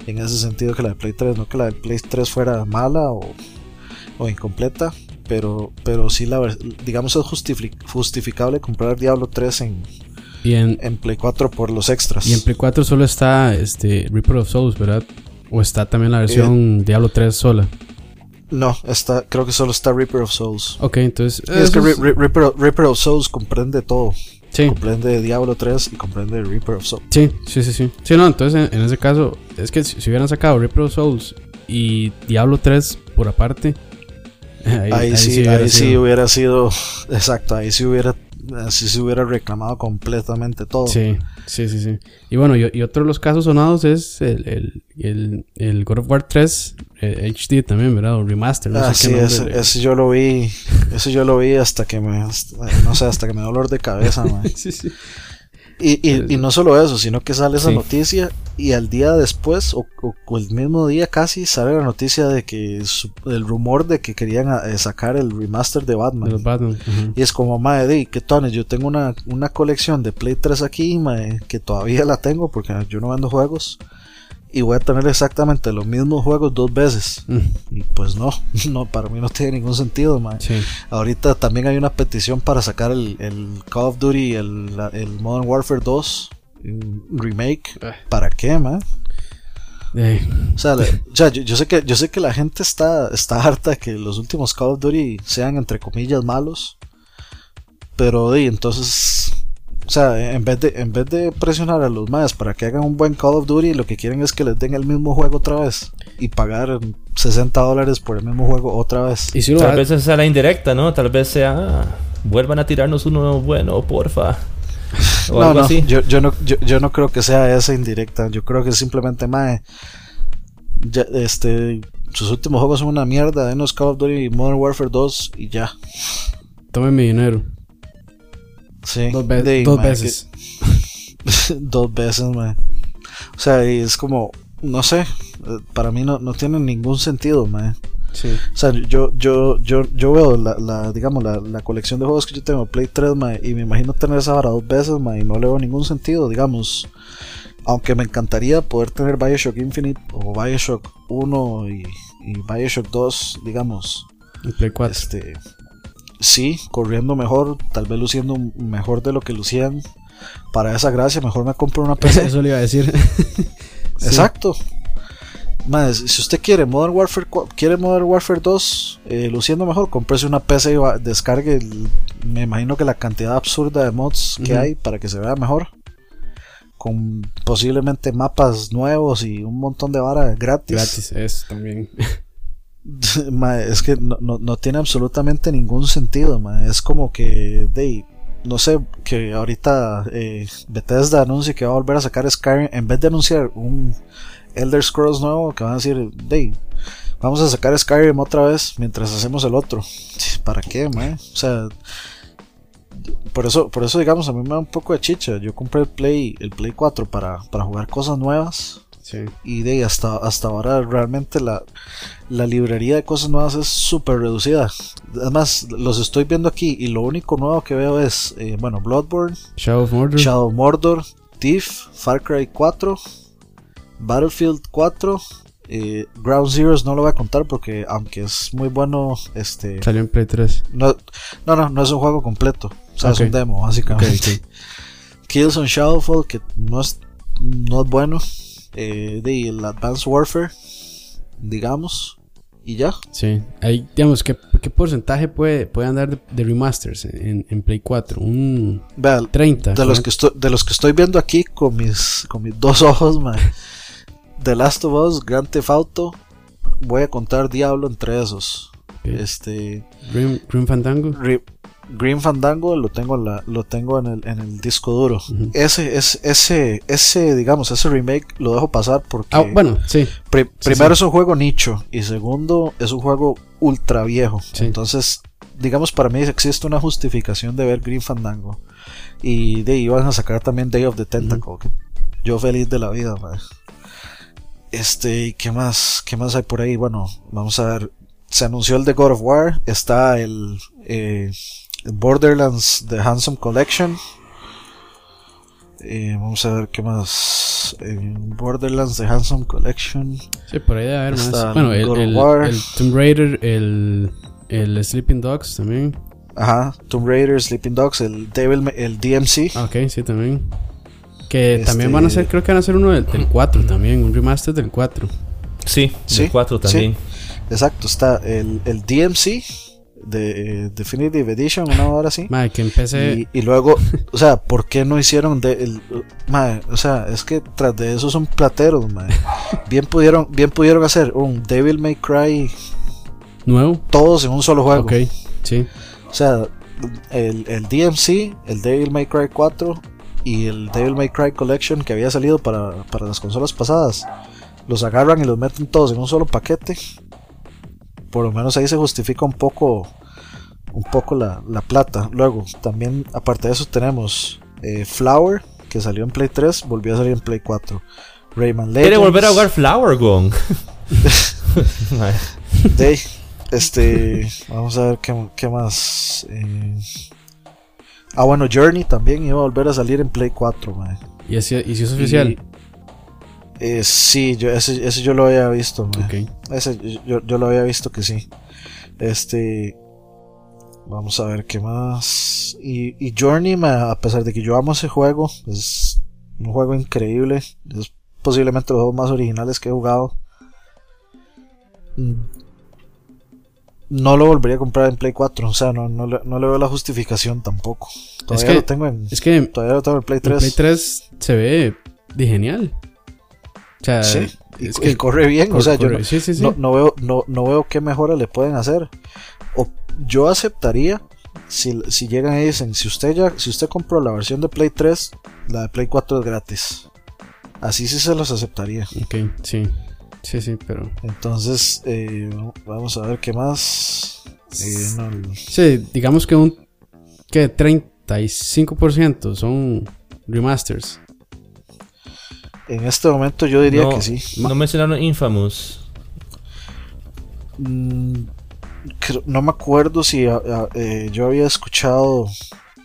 En ese sentido que la de Play 3, no que la de Play 3 fuera mala o, incompleta, pero, pero sí la digamos es justificable comprar Diablo 3 en, en, Play 4 por los extras. Y en Play 4 solo está este Reaper of Souls, ¿verdad? ¿O está también la versión eh, Diablo 3 sola? No, está, creo que solo está Reaper of Souls. Ok, entonces. Es que Reaper, of Souls comprende todo. Sí. Comprende Diablo 3 y comprende Reaper of Souls. Sí, sí, sí, sí. Sí, no, entonces en, ese caso, es que si, hubieran sacado Reaper of Souls y Diablo 3 por aparte. Ahí, sí, ahí sí hubiera sido. Exacto, ahí sí hubiera así se hubiera reclamado completamente todo. Sí, sí, sí, sí. Y bueno, y, otro de los casos sonados es el, el, el, el God of War 3 HD eh, también, ¿verdad? O remaster, no ah, sí, ese, yo lo vi, ese yo lo vi hasta que me, no sé, hasta que me dio dolor de cabeza, man. sí, sí. Y, y, no solo eso, sino que sale esa noticia y al día después, o, el mismo día casi, sale la noticia de que el rumor de que querían eh, sacar el remaster de Batman. Y es como, madre, que tones, yo tengo una, una colección de Play 3 aquí, que todavía la tengo porque yo no vendo juegos. Y voy a tener exactamente los mismos juegos dos veces. Mm, Y pues no, no, para mí no tiene ningún sentido, man. sí. Ahorita también hay una petición para sacar el, el Call of Duty, el, el Modern Warfare 2 un remake. Ah. ¿Para qué, man? Eh, O sea, la- yo, yo sé que yo sé que la gente está, está harta de que los últimos Call of Duty sean entre comillas malos. Pero di, entonces, o sea, en vez de en vez de presionar a los más para que hagan un buen Call of Duty, lo que quieren es que les den el mismo juego otra vez y pagar 60 dólares por el mismo juego otra vez. y si lo Tal vez esa sea la indirecta, ¿no? Tal vez sea, ah, vuelvan a tirarnos uno bueno, porfa. O No, algo no, así. yo, yo no, yo, yo no creo que sea esa indirecta. Yo creo que simplemente, mae, ya, este, sus últimos juegos son una mierda. Denos Call of Duty Modern Warfare 2 y ya. Tome mi dinero. Sí, Dos, ve- de- dos veces. que- dos veces, mae. O sea, y es como, no sé, eh, para mí no, no tiene ningún sentido, mae. Sí. O sea, yo, yo, yo, yo veo la, la, digamos, la, la colección de juegos que yo tengo, Play 3, mae, y me imagino tener esa vara dos veces, mae, y no le veo ningún sentido, digamos. Aunque me encantaría poder tener Bioshock Infinite o Bioshock 1 y, y Bioshock 2, digamos, En Play 4. este, sí, corriendo mejor, tal vez luciendo mejor de lo que lucían. Para esa gracia, mejor me compro una PC. Eso le iba a decir. Sí. Exacto. Más, si usted quiere Modern Warfare, quiere Modern Warfare 2 eh, luciendo mejor, cómprese una PC y va- descargue, el- me imagino que la cantidad absurda de mods que hay para que se vea mejor. Con posiblemente mapas nuevos y un montón de vara gratis. Gratis, es también. Es que no, no- no tiene absolutamente ningún sentido. ma. Es como que, de, no sé, que ahorita eh, Bethesda anuncie que va a volver a sacar Skyrim. En vez de anunciar un Elder Scrolls nuevo, que van a decir, de, vamos a sacar Skyrim otra vez mientras hacemos el otro. ¿Para qué, ma? O sea, por eso, por eso digamos, a mí me da un poco de chicha. Yo compré el Play, el Play 4 para, para jugar cosas nuevas. Sí. Y de ahí hasta, hasta ahora realmente la, la librería de cosas nuevas es súper reducida. Además, los estoy viendo aquí y lo único nuevo que veo es, eh, bueno, Bloodborne, Shadow of Mordor. Shadow of Mordor, Thief, Far Cry 4, Battlefield 4, eh, Ground Zeroes no lo voy a contar porque aunque es muy bueno, este... Salió en Play 3. No, no, no, no es un juego completo. O sea, es un demo, básicamente. Ok, ok. Killzone Shadowfall, que no es, no es bueno. Eh, de el Advanced Warfare, digamos. Y ya. Sí. Ahí, digamos, ¿qué, qué porcentaje puede, puede andar de, de remasters en, en Play 4? Un Vea, 30. de los, que estoy, de los que estoy viendo aquí con mis, con mis dos ojos, man. The Last of Us, Grand Theft Auto. Voy a contar Diablo entre esos. Ok. Este. Grim, Grim Fandango. Re- Green Fandango lo tengo, en la, lo tengo en, el, en el disco duro. Ujú. Ese, ese, ese, ese, digamos, ese remake lo dejo pasar porque. Ah, bueno, sí. Pri- Sí, primero sí. es un juego nicho y segundo es un juego ultra viejo. Sí. Entonces, digamos, para mí existe una justificación de ver Green Fandango. Y de iban a sacar también Day of the Tentacle. que yo feliz de la vida, mae. Este, ¿y qué más? ¿Qué más hay por ahí? Bueno, vamos a ver. Se anunció el de God of War. Está el, eh, el Borderlands The Handsome Collection. Eh, vamos a ver qué más. Eh, Borderlands The Handsome Collection. Sí, por ahí debe haber más. Bueno, el, Tomb Raider, el, el Sleeping Dogs también. Ajá, Tomb Raider, Sleeping Dogs, el Devil, el DMC. Ok, sí, también. Que Este- también van a ser, creo que van a ser uno del, del 4 también, un remaster del 4. Sí, Sí, el 4 también. Exacto, está el, el DMC de Definitive Edition, una hora así. Madre, que empecé. Y, y luego, o sea, ¿por qué no hicieron de el, mae, o sea, es que tras de eso son plateros, mae. Bien pudieron, bien pudieron hacer un Devil May Cry Nuevo. todos en un solo juego. Ok, sí. O sea, el, el DMC, el Devil May Cry 4 y el Devil May Cry Collection que había salido para, para las consolas pasadas, los agarran y los meten todos en un solo paquete. Por lo menos ahí se justifica un poco un poco la, la plata. Luego, también aparte de eso tenemos eh, Flower, que salió en Play 3, volvió a salir en Play 4. Rayman Legends. Quiere volver a jugar Flower Gong. De- este, vamos a ver qué, qué más. eh. ah, bueno, Journey también iba a volver a salir en Play 4, mae. Y, así, y si es oficial. Eh, sí, yo, ese, ese yo lo había visto. mae. Ok. Ese yo, yo lo había visto que sí. Este. Vamos a ver qué más. Y, y Journey, a pesar de que yo amo ese juego, es un juego increíble. Es posiblemente los juegos más originales que he jugado. Mm, No lo volvería a comprar en Play 4. O sea, no, no, le, no le veo la justificación tampoco. Todavía que- lo tengo en. Es que Todavía lo tengo en Play el 3. Play 3 se ve de genial. O sea, Sí, y, es y que corre bien. o sea, yo corre- no- sí, sí, sí. no, no veo, no, no veo qué mejora le pueden hacer. O yo aceptaría si, si llegan y dicen, si usted ya, si usted compró la versión de Play 3, la de Play 4 es gratis. Así sí se los aceptaría. Ok, sí. Sí, sí, pero. Entonces, eh, vamos a ver qué más. Eh, no, Sí, digamos que un. que 35% son remasters. En este momento yo diría no, que sí. no mencionaron Infamous. Mm, creo- no me acuerdo si ah, ah, eh, yo había escuchado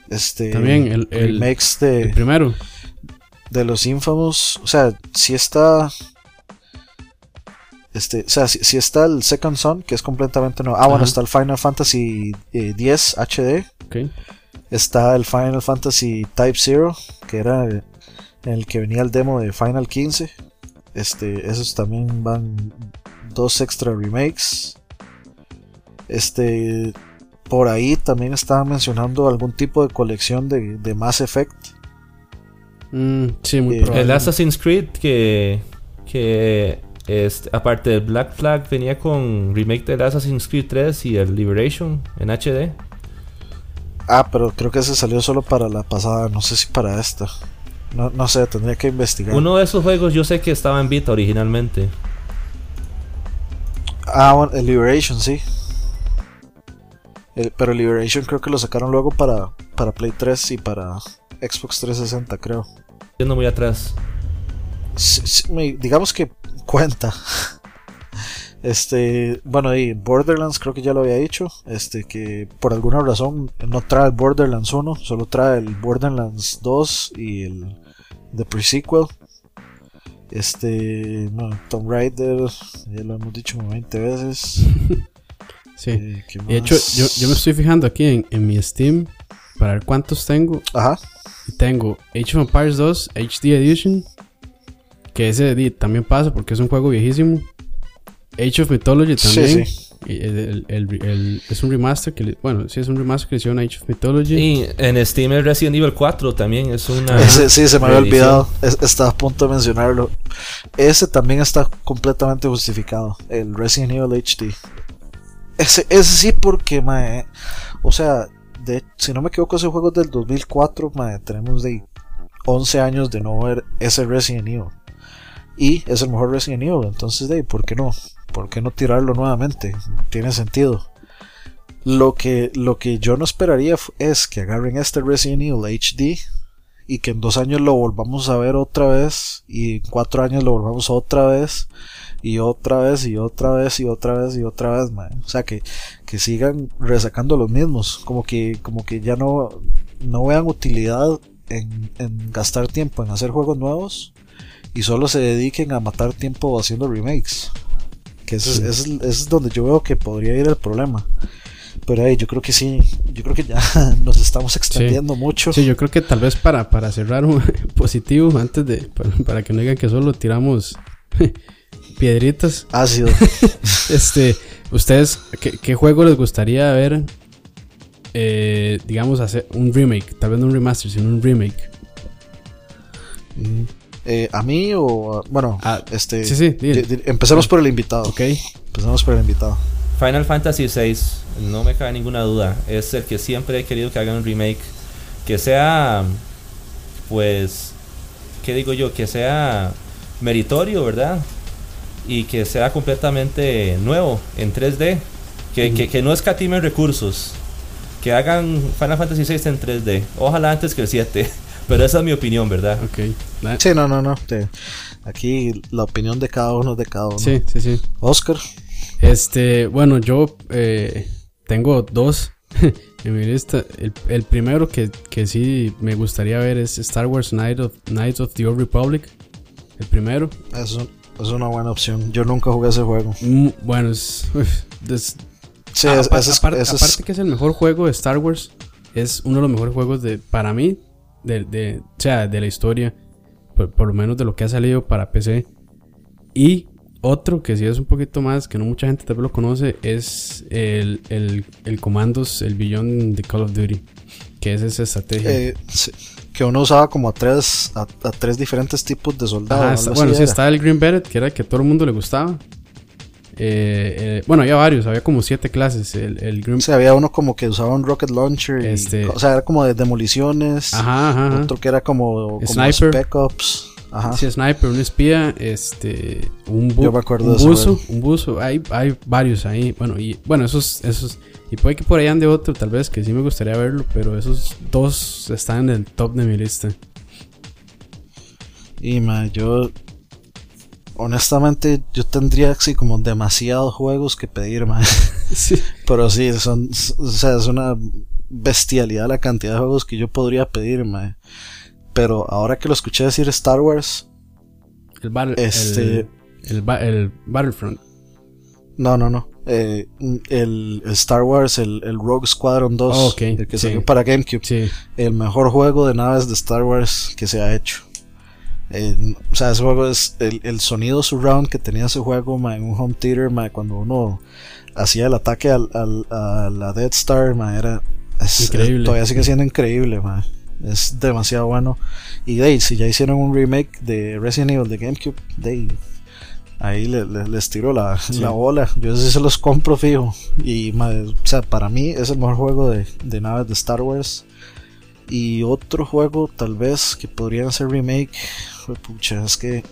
este También el- el- remakes de, El primero. de los Infamous, o sea, si está este, o sea, si, si está el Second Son, que es completamente nuevo. Ah, bueno, está el Final Fantasy eh, 10 HD, Ok. está el Final Fantasy Type 0, que era el- en el que venía el demo de Final 15. Este, esos también van dos extra remakes. Este, por ahí también estaban mencionando algún tipo de colección de, de Mass Effect. Mm, sí, muy Eh, probable. El Assassin's Creed que, que este, aparte del Black Flag venía con remake del Assassin's Creed 3 y el Liberation en HD. Ah, pero creo que ese salió solo para la pasada, no sé si para esta. No, no sé, tendría que investigar. Uno de esos juegos yo sé que estaba en Vita originalmente. Ah, bueno, el Liberation, sí. El- pero Liberation creo que lo sacaron luego para, para Play 3 y para Xbox 360, creo. Yendo muy atrás. Sí, sí, me- digamos que cuenta. Este, bueno, y Borderlands creo que ya lo había dicho. Este, que por alguna razón no trae el Borderlands 1, solo trae el Borderlands 2 y el The Pre-Sequel. Este, bueno, Tomb Raider, ya lo hemos dicho como 20 veces. Sí. Eh, ¿qué De hecho, yo, yo me estoy fijando aquí en, en mi Steam para ver cuántos tengo. Ajá, Y tengo Age of Empires 2 HD Edition. Que ese también pasa porque es un juego viejísimo. Age of Mythology Sí, también. sí. Y el- el- el- es un remaster que le- bueno, sí es un remaster que hicieron a Age of Mythology. Y en Steam el Resident Evil 4 también es una... Ese, sí, se me había olvidado. Es- estaba a punto de mencionarlo. Ese también está completamente justificado. El Resident Evil HD. Ese, ese sí, porque, mae. O sea, de, si no me equivoco, ese juego es del 2004. Mae, tenemos de 11 años de no ver ese Resident Evil. Y es el mejor Resident Evil. Entonces, de, ¿por qué no? ¿Por qué no tirarlo nuevamente? Tiene sentido. Lo que, lo que yo no esperaría es que agarren este Resident Evil HD y que en dos años lo volvamos a ver otra vez y en cuatro años lo volvamos otra vez y otra vez y otra vez y otra vez y otra vez, o sea que, que sigan resacando los mismos, como que, como que ya no, no vean utilidad en, en gastar tiempo en hacer juegos nuevos y solo se dediquen a matar tiempo haciendo remakes. Que es- es, es donde yo veo que podría ir el problema. Pero ahí yo creo que sí, yo creo que ya nos estamos extendiendo mucho. Sí, yo creo que tal vez para, para cerrar un positivo, antes de. Para, para que no digan que solo tiramos piedritas. Ácido. Este, ¿ustedes qué, qué juego les gustaría ver? eh, digamos, hacer un remake, tal vez no un remaster, sino un remake. Eh, a mí o bueno, Ah, este sí, sí, di- di- di- empecemos por el invitado. Ok, Empezamos por el invitado. Final Fantasy VI, no me cabe ninguna duda, es el que siempre he querido que hagan un remake. Que sea, pues, ¿qué digo yo? Que sea meritorio, ¿verdad? Y que sea completamente nuevo, en 3D. Que, que, que no escatimen recursos. Que hagan Final Fantasy VI en 3D. Ojalá antes que el 7. Pero esa es mi opinión, ¿verdad? ok. Sí, no, no, no. aquí la opinión de cada uno es de cada uno. Sí, sí, sí. Oscar. Este, bueno, yo eh, tengo dos en mi lista. El, el primero que, que sí me gustaría ver es Star Wars of, Knights of the Old Republic. el primero. Eso es una buena opción. Yo nunca jugué ese juego. Mm, bueno, es. es Sí, es- aparte que es el mejor juego de Star Wars, es uno de los mejores juegos de para mí, de, de, o sea, de la historia, por, por lo menos de lo que ha salido para PC. Y otro que sí es un poquito más, que no mucha gente tal vez lo conoce, es el, el, el Commandos, el Beyond de Call of Duty, que es esa estrategia. eh, sí, que uno usaba como a tres, a, a tres diferentes tipos de soldados. Ajá, está- bueno, sí, era. está el Green Beret, que era el que a todo el mundo le gustaba. Eh, eh, bueno, había varios, había como siete clases. El, el Green O sea, había uno como que usaba un rocket launcher. y- Este- o sea, era como de demoliciones. Ajá. Otro que era como, como Sniper. Spec Ops. Ajá. Sí, sniper, un espía, este, un, bu- Yo me acuerdo un de buzo, juego. un buzo, hay, hay varios ahí, bueno, y bueno, esos, esos, y puede que por ahí ande otro, tal vez, que sí me gustaría verlo, pero esos dos están en el top de mi lista. Y ma, yo. Honestamente, yo tendría así como demasiados juegos que pedir. Sí. Pero sí, son. O sea, es una bestialidad la cantidad de juegos que yo podría pedir, ma. Pero ahora que lo escuché decir Star Wars. El, Este- el, el, ba- el Battlefront. No, no, no. Eh, el, el Star Wars, el, Rogue Squadron 2. Oh, ok, El que sí. salió para GameCube. Sí, el mejor juego de naves de Star Wars que se ha hecho. Eh, o sea, ese juego es el, el sonido surround que tenía ese juego ma, en un home theater ma, cuando uno hacía el ataque al, al- a la Death Star ma, era es- Increíble. todavía sigue siendo increíble es demasiado bueno y de si ya hicieron un remake de Resident Evil de GameCube de ahí, le- le- les tiro la, Sí. la bola yo sí se los compro fijo y o sea, para mí es el mejor juego de, de naves de Star Wars y otro juego tal vez que podrían hacer remake. Pucha, es que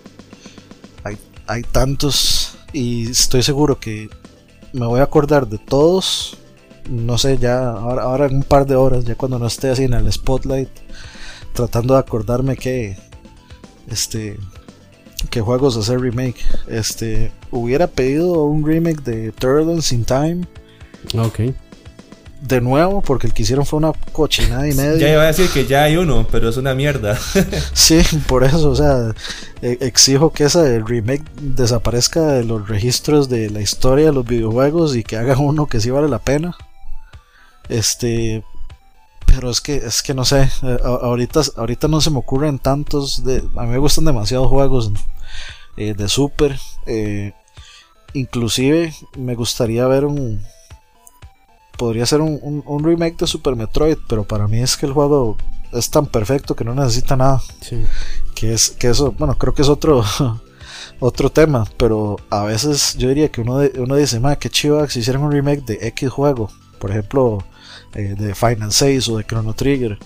hay, hay tantos y estoy seguro que me voy a acordar de todos. No sé, ya ahora, ahora en un par de horas, ya cuando no esté así en el spotlight, tratando de acordarme que este que juegos hacer remake. Este hubiera pedido un remake de Turtles in Time ok. De nuevo porque el que hicieron fue una cochinada y media. Ya iba a decir que ya hay uno, pero es una mierda. Sí, por eso, o sea, e- exijo que ese remake desaparezca de los registros de la historia de los videojuegos y que hagan uno que sí vale la pena. Este, pero es que es que no sé, eh, ahorita ahorita no se me ocurren tantos de a mí me gustan demasiados juegos eh, de Super eh, inclusive me gustaría ver un podría ser un, un- un remake de Super Metroid, pero para mí es que el juego es tan perfecto que no necesita nada. Sí. que es que eso bueno creo que es otro otro tema pero a veces yo diría que uno, de- uno dice ma qué chiva si hicieran un remake de X juego por ejemplo eh, de Final 6 o de Chrono Trigger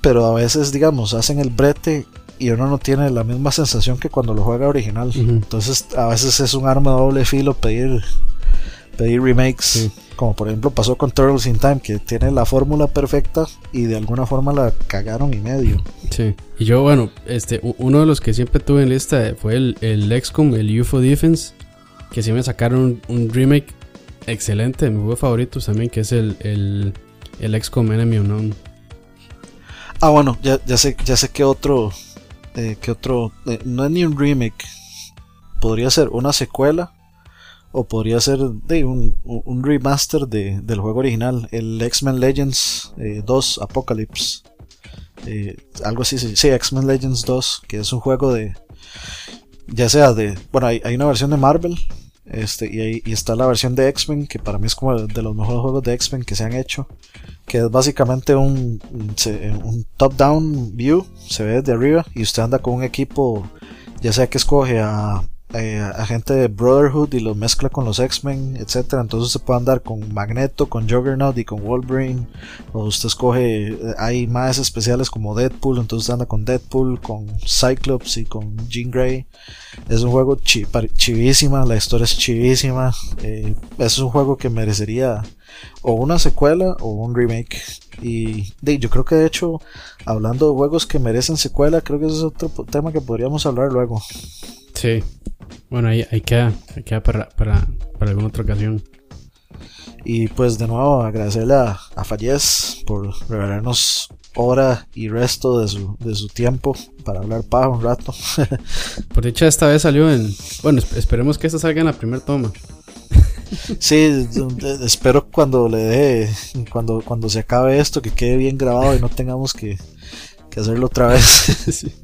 pero a veces digamos hacen el brete y uno no tiene la misma sensación que cuando lo juega original. Entonces a veces es un arma de doble filo pedir pedir remakes Sí. como por ejemplo pasó con Turtles in Time que tiene la fórmula perfecta y de alguna forma la cagaron y medio Sí. Y yo, bueno, este, uno de los que siempre tuve en lista fue el, el XCOM, el UFO Defense, que sí me sacaron un, un remake excelente de mis juegos favoritos también, que es el, el, el XCOM Enemy Unknown. Ah, bueno, ya, ya sé, ya sé que otro, eh, que otro, eh, no es ni un remake, podría ser una secuela o podría ser de un, un remaster de, del juego original, el X-Men Legends eh, 2 Apocalypse, Eh, algo así, sí, sí, X-Men Legends 2, que es un juego de, ya sea de, bueno, hay, hay una versión de Marvel. Este, y, y está la versión de X-Men, que para mí es como de los mejores juegos de X-Men que se han hecho que es básicamente un, un top-down view, se ve desde arriba y usted anda con un equipo, ya sea que escoge a, eh, a gente de Brotherhood y los mezcla con los X-Men, etcétera Entonces se puede andar con Magneto, con Juggernaut y con Wolverine, o usted escoge, eh, hay más especiales como Deadpool, entonces anda con Deadpool, con Cyclops y con Jean Grey. Es un juego chi- chivísima, la historia es chivísima. eh, es un juego que merecería o una secuela o un remake. Y de, yo creo que de hecho, hablando de juegos que merecen secuela, creo que ese es otro tema que podríamos hablar luego. Sí. Bueno, ahí, ahí queda, ahí queda para, para, para alguna otra ocasión. Y pues de nuevo agradecerle a, a Fallez por regalarnos hora y resto de su, de su tiempo para hablar paja un rato. Por dicha, esta vez salió en. Bueno, esperemos que esta salga en la primera toma. Sí, espero cuando le dé, cuando, cuando se acabe esto, que quede bien grabado y no tengamos que, que hacerlo otra vez.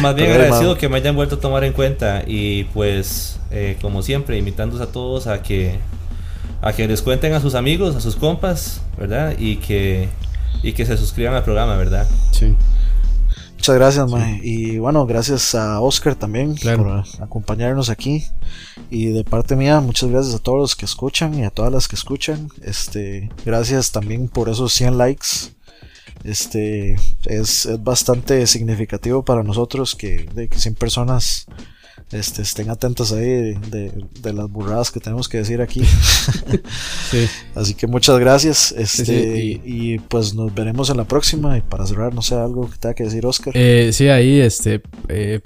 más bien agradecido que me hayan vuelto a tomar en cuenta y pues, eh, como siempre, invitándolos a todos a que, a que les cuenten a sus amigos, a sus compas, ¿verdad? Y que y que se suscriban al programa, ¿verdad? Sí. Muchas gracias, Mae. Y bueno, gracias a Oscar también por acompañarnos aquí. Y de parte mía, muchas gracias a todos los que escuchan y a todas las que escuchan. Este, gracias también por esos 100 likes. Este, es, es bastante significativo para nosotros que, de, que 100 personas este, estén atentos ahí de, las burradas que tenemos que decir aquí. Así que muchas gracias. Este, y... pues nos veremos en la próxima. Y para cerrar, no sé, algo que tenga que decir Oscar. Eh, sí, ahí, este, eh,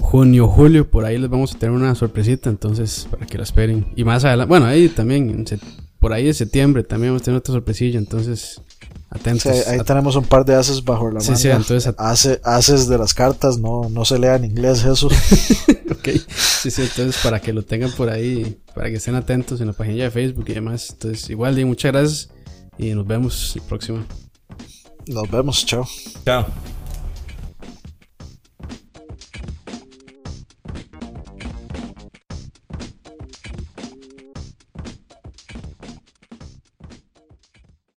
junio, julio, por ahí les vamos a tener una sorpresita. Entonces, para que la esperen. Y más adelante, bueno, ahí también, por ahí en septiembre también vamos a tener otra sorpresilla. Entonces, Atentos. ahí tenemos un par de haces bajo la manga. Sí, entonces. haces de las cartas, no, no se lea en inglés eso. ok. Sí, sí, entonces para que lo tengan por ahí, para que estén atentos en la página de Facebook y demás. Entonces, igual, y muchas gracias y nos vemos el próximo. Nos vemos, chao. Chao.